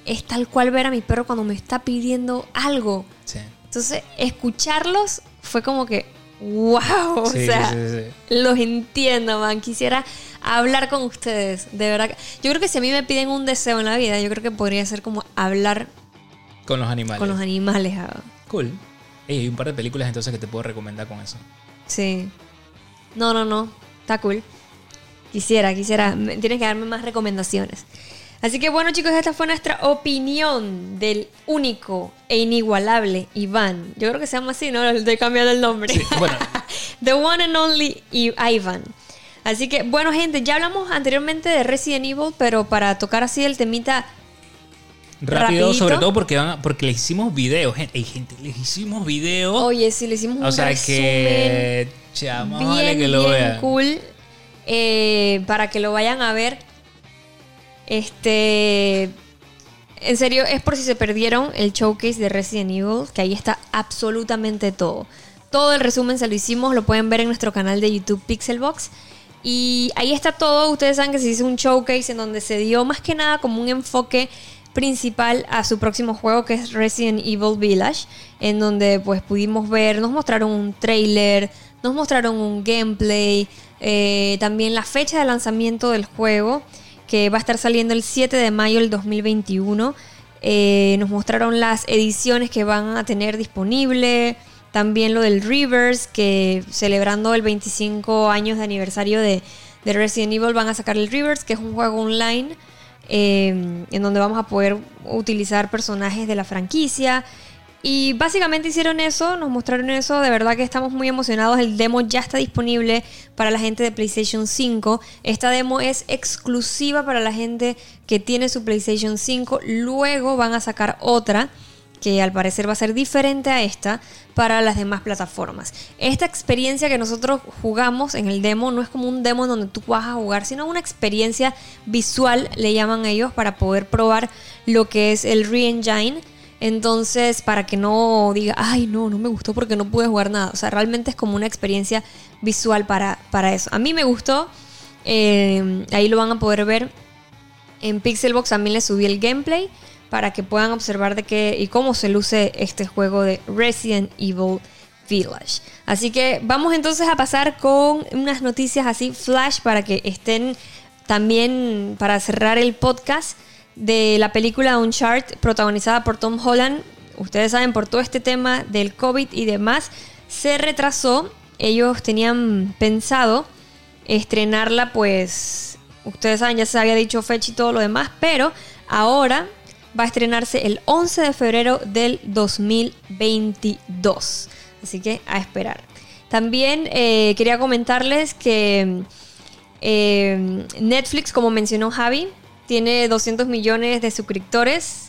es tal cual ver a mi perro cuando me está pidiendo algo. Sí. Entonces, escucharlos fue como que, wow, o Sí, sea, sí, los entiendo, man. Quisiera hablar con ustedes, de verdad. Yo creo que si a mí me piden un deseo en la vida, yo creo que podría ser como hablar Con los animales. con los animales. ah. Cool. Ey, hay un par de películas entonces que te puedo recomendar con eso. Sí. No, no, no. Está cool. Quisiera, quisiera. Tienes que darme más recomendaciones. Así que bueno, chicos, esta fue nuestra opinión del único e inigualable Iván. Yo creo que se llama así, ¿no? Le estoy cambiando el nombre. Sí, bueno, <laughs> The one and only I- Ivan. Así que, bueno, gente, ya hablamos anteriormente de Resident Evil, pero para tocar así el temita rápido, rapidito. sobre todo porque van porque le hicimos videos, Ey, gente, les hicimos videos. Oye, sí, le hicimos un o sea resumen que chama, bien, vale que lo bien vean. cool eh, para que lo vayan a ver. Este, en serio, es por si se perdieron el showcase de Resident Evil, que ahí está absolutamente todo. Todo el resumen se lo hicimos, lo pueden ver en nuestro canal de YouTube Pixelbox. Y ahí está todo. Ustedes saben que se hizo un showcase en donde se dio más que nada como un enfoque principal a su próximo juego que es Resident Evil Village, en donde pues pudimos ver, nos mostraron un trailer, nos mostraron un gameplay, eh, también la fecha de lanzamiento del juego, que va a estar saliendo el 7 de mayo del 2021. Eh, nos mostraron las ediciones que van a tener disponible, también lo del Reverse, que celebrando el 25 años de aniversario de, de Resident Evil van a sacar el Reverse, que es un juego online eh, en donde vamos a poder utilizar personajes de la franquicia. Y básicamente hicieron eso, nos mostraron eso, de verdad que estamos muy emocionados. El demo ya está disponible para la gente de PlayStation 5. Esta demo es exclusiva para la gente que tiene su PlayStation 5. Luego van a sacar otra que al parecer va a ser diferente a esta para las demás plataformas. Esta experiencia que nosotros jugamos en el demo no es como un demo donde tú vas a jugar, sino una experiencia visual, le llaman ellos, para poder probar lo que es el Re-Engine. Entonces, para que no diga, ay, no, no me gustó porque no pude jugar nada. O sea, realmente es como una experiencia visual para, para eso. A mí me gustó. eh, ahí lo van a poder ver. En Pixelbox también le subí el gameplay para que puedan observar de qué y cómo se luce este juego de Resident Evil Village. Así que vamos entonces a pasar con unas noticias así flash para que estén también para cerrar el podcast de la película Uncharted protagonizada por Tom Holland. Ustedes saben por todo este tema del COVID y demás se retrasó. Ellos tenían pensado estrenarla pues ustedes saben ya se había dicho fecha y todo lo demás, pero ahora va a estrenarse el 11 de febrero del 2022. Así que a esperar. También eh, quería comentarles que eh, Netflix, como mencionó Javi, tiene 200 millones de suscriptores.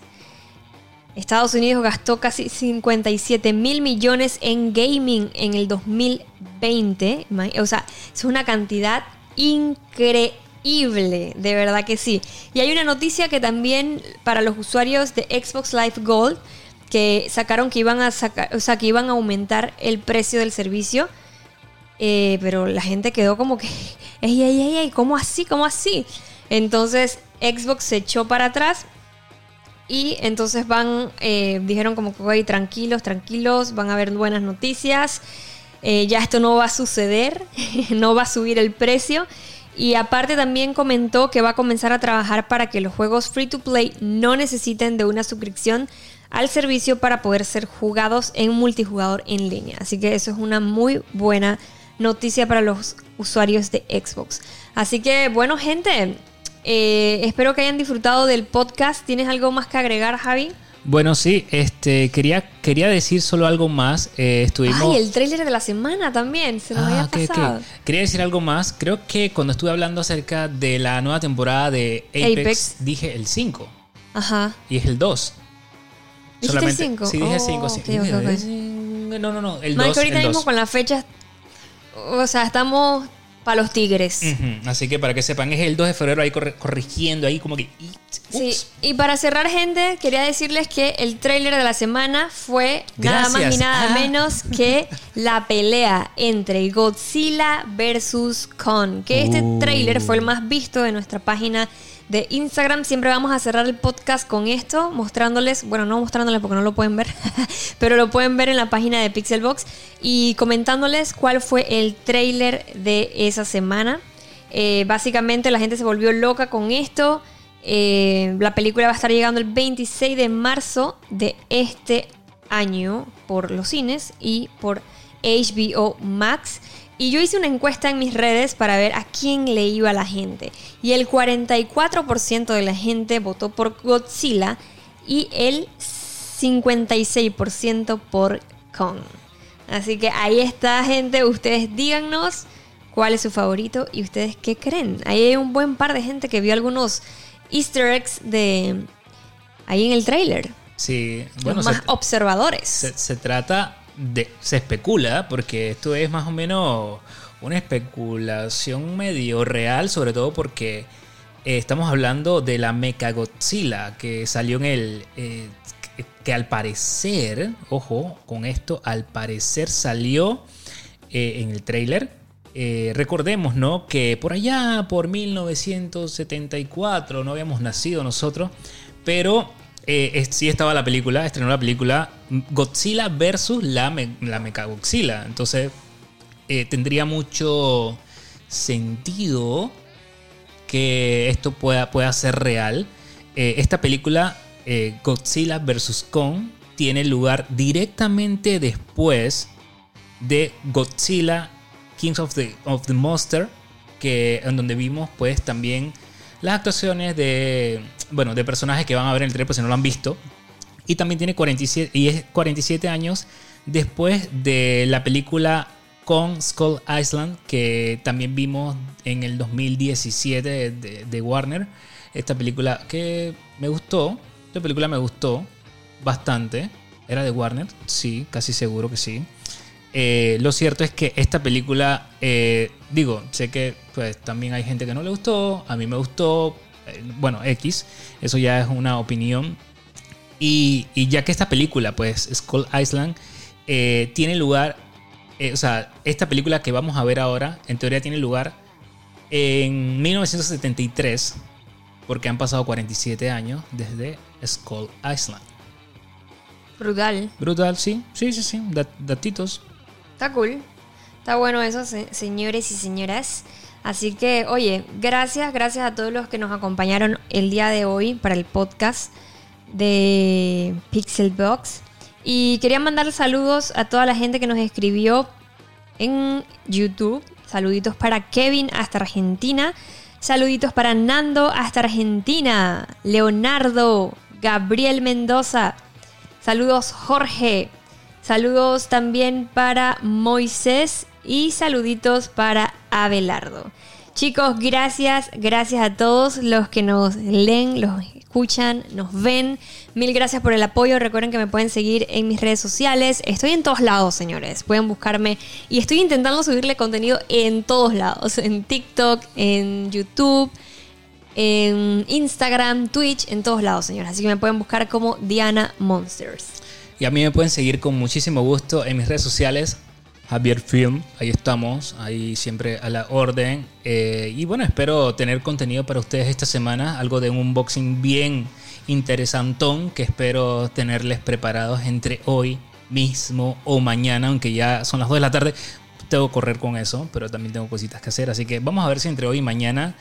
Estados Unidos gastó casi 57 mil millones en gaming en el 2020. O sea, es una cantidad increíble de verdad que sí. Y hay una noticia que también para los usuarios de Xbox Live Gold que sacaron que iban a sacar, o sea, que iban a aumentar el precio del servicio. Eh, pero la gente quedó como que, <laughs> ey, ey, ey, ey, ¿cómo así? ¿Cómo así? Entonces Xbox se echó para atrás y entonces van, eh, dijeron como que, "Oye, tranquilos, tranquilos, van a haber buenas noticias. Eh, ya esto no va a suceder, <laughs> no va a subir el precio. Y aparte también comentó que va a comenzar a trabajar para que los juegos free to play no necesiten de una suscripción al servicio para poder ser jugados en multijugador en línea. Así que eso es una muy buena noticia para los usuarios de Xbox. Así que bueno gente, eh, espero que hayan disfrutado del podcast. ¿Tienes algo más que agregar Javi? Bueno, sí, este, quería, quería decir solo algo más. Eh, estuvimos... Ay, el tráiler de la semana también, se nos Ah, había ok, ok. pasado. Quería decir algo más. Creo que cuando estuve hablando acerca de la nueva temporada de Apex, Apex. dije el 5 Ajá. y es el 2. ¿Dijiste el 5? Sí, dije el 5. Oh, sí. ok, Dije, ok, ok. es- No, no, no, el Mike, 2. ahorita mismo 2. con las fechas, o sea, estamos para los tigres. Así que para que sepan, es el 2 de febrero ahí corrigiendo ahí como que... Sí, y para cerrar, gente, quería decirles que el tráiler de la semana fue nada más ni nada Ah. menos que <laughs> la pelea entre Godzilla versus Kong. Que este Uh. tráiler fue el más visto de nuestra página de Instagram. Siempre vamos a cerrar el podcast con esto, mostrándoles, bueno, no mostrándoles porque no lo pueden ver, <laughs> pero lo pueden ver en la página de Pixelbox y comentándoles cuál fue el tráiler de esa semana. Eh, básicamente la gente se volvió loca con esto. Eh, la película va a estar llegando el 26 de marzo de este año por los cines y por HBO Max. Y yo hice una encuesta en mis redes para ver a quién le iba la gente. Y el 44% de la gente votó por Godzilla y el 56% por Kong. Así que ahí está, gente. Ustedes díganos cuál es su favorito y ustedes qué creen. Ahí hay un buen par de gente que vio algunos easter eggs de, ahí en el trailer. Sí, bueno, Los más se, observadores. se- se trata de. Se especula, porque esto es más o menos una especulación medio real, sobre todo porque eh, estamos hablando de la Mechagodzilla que salió en el. eh, que, al parecer, ojo con esto, al parecer salió eh, en el trailer. Recordemos, ¿no? Que por allá, por 1974, no habíamos nacido nosotros, pero eh, sí estaba la película, estrenó la película Godzilla versus la, me- la Mechagodzilla. Entonces, eh, tendría mucho sentido que esto pueda, pueda ser real. Eh, esta película, eh, Godzilla vs. Kong, tiene lugar directamente después de Godzilla Kings of the, of the Monster, que, en donde vimos pues también las actuaciones de, bueno, de personajes que van a ver en el trailer por si no lo han visto. Y también tiene 47, y es 47 años después de la película con Skull Island, que también vimos en el 2017 de, de- de Warner. Esta película que me gustó, esta película me gustó bastante. ¿Era de Warner? Sí, casi seguro que sí. Eh, lo cierto es que esta película, eh, digo, sé que pues también hay gente que no le gustó, a mí me gustó, eh, bueno, X, eso ya es una opinión. Y, y ya que esta película, pues Skull Island, tiene lugar, o sea, esta película que vamos a ver ahora, en teoría tiene lugar en 1973, porque han pasado 47 años desde Skull Island. Brutal. Brutal, sí, sí, sí, sí, dat- datitos. Está cool. Está bueno eso, se- señores y señoras. Así que, oye, gracias, gracias a todos los que nos acompañaron el día de hoy para el podcast de Pixelbox. Y quería mandar saludos a toda la gente que nos escribió en YouTube. Saluditos para Kevin hasta Argentina. Saluditos para Nando hasta Argentina. Leonardo, Gabriel Mendoza. Saludos Jorge. Saludos también para Moisés y saluditos para Abelardo. Chicos, gracias, gracias a todos los que nos leen, los escuchan, nos ven. Mil gracias por el apoyo. Recuerden que me pueden seguir en mis redes sociales. Estoy en todos lados, señores. Pueden buscarme y estoy intentando subirle contenido en todos lados. En TikTok, en YouTube, en Instagram, Twitch, en todos lados, señores. Así que me pueden buscar como Diana Monsters. Y a mí me pueden seguir con muchísimo gusto en mis redes sociales. Javier Film, ahí estamos, ahí siempre a la orden. Eh, y bueno, espero tener contenido para ustedes esta semana, algo de un unboxing bien interesantón que espero tenerles preparados entre hoy mismo o mañana, aunque ya son las 2 de la tarde. Tengo que correr con eso, pero también tengo cositas que hacer. Así que vamos a ver si entre hoy y mañana.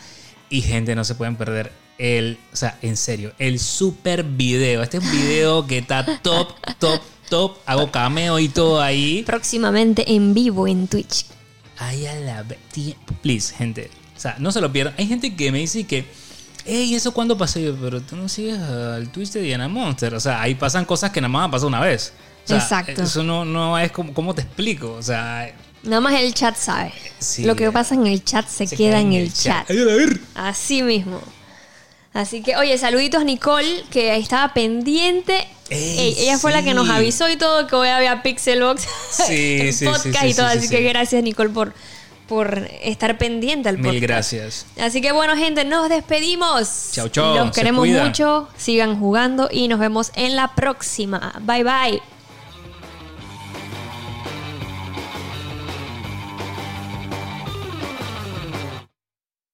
Y gente, no se pueden perder el, o sea, en serio, el super video. Este es un video que está top, top, top. Hago cameo y todo ahí. Próximamente en vivo en Twitch. Ay, a la Please, gente. O sea, no se lo pierdan. Hay gente que me dice que. Ey, ¿eso cuándo pasó? Yo, pero tú no sigues al Twitch de Diana Monster. O sea, ahí pasan cosas que nada más han pasado una vez. O sea, Exacto. Eso no, no es como. ¿Cómo te explico? O sea. Nada más el chat sabe. Sí. Lo que pasa en el chat se, queda en el chat. Ver. Así mismo. Así que, oye, saluditos a Nicole, que estaba pendiente. Ey, ella fue la que nos avisó y todo que hoy había Pixelbox <laughs> Sí, podcast y todo. sí, así sí, que gracias, Nicole, por, por estar pendiente al podcast. Mil gracias. Así que bueno, gente, nos despedimos. Chau, chau, Los queremos mucho. Sigan jugando y nos vemos en la próxima. Bye bye.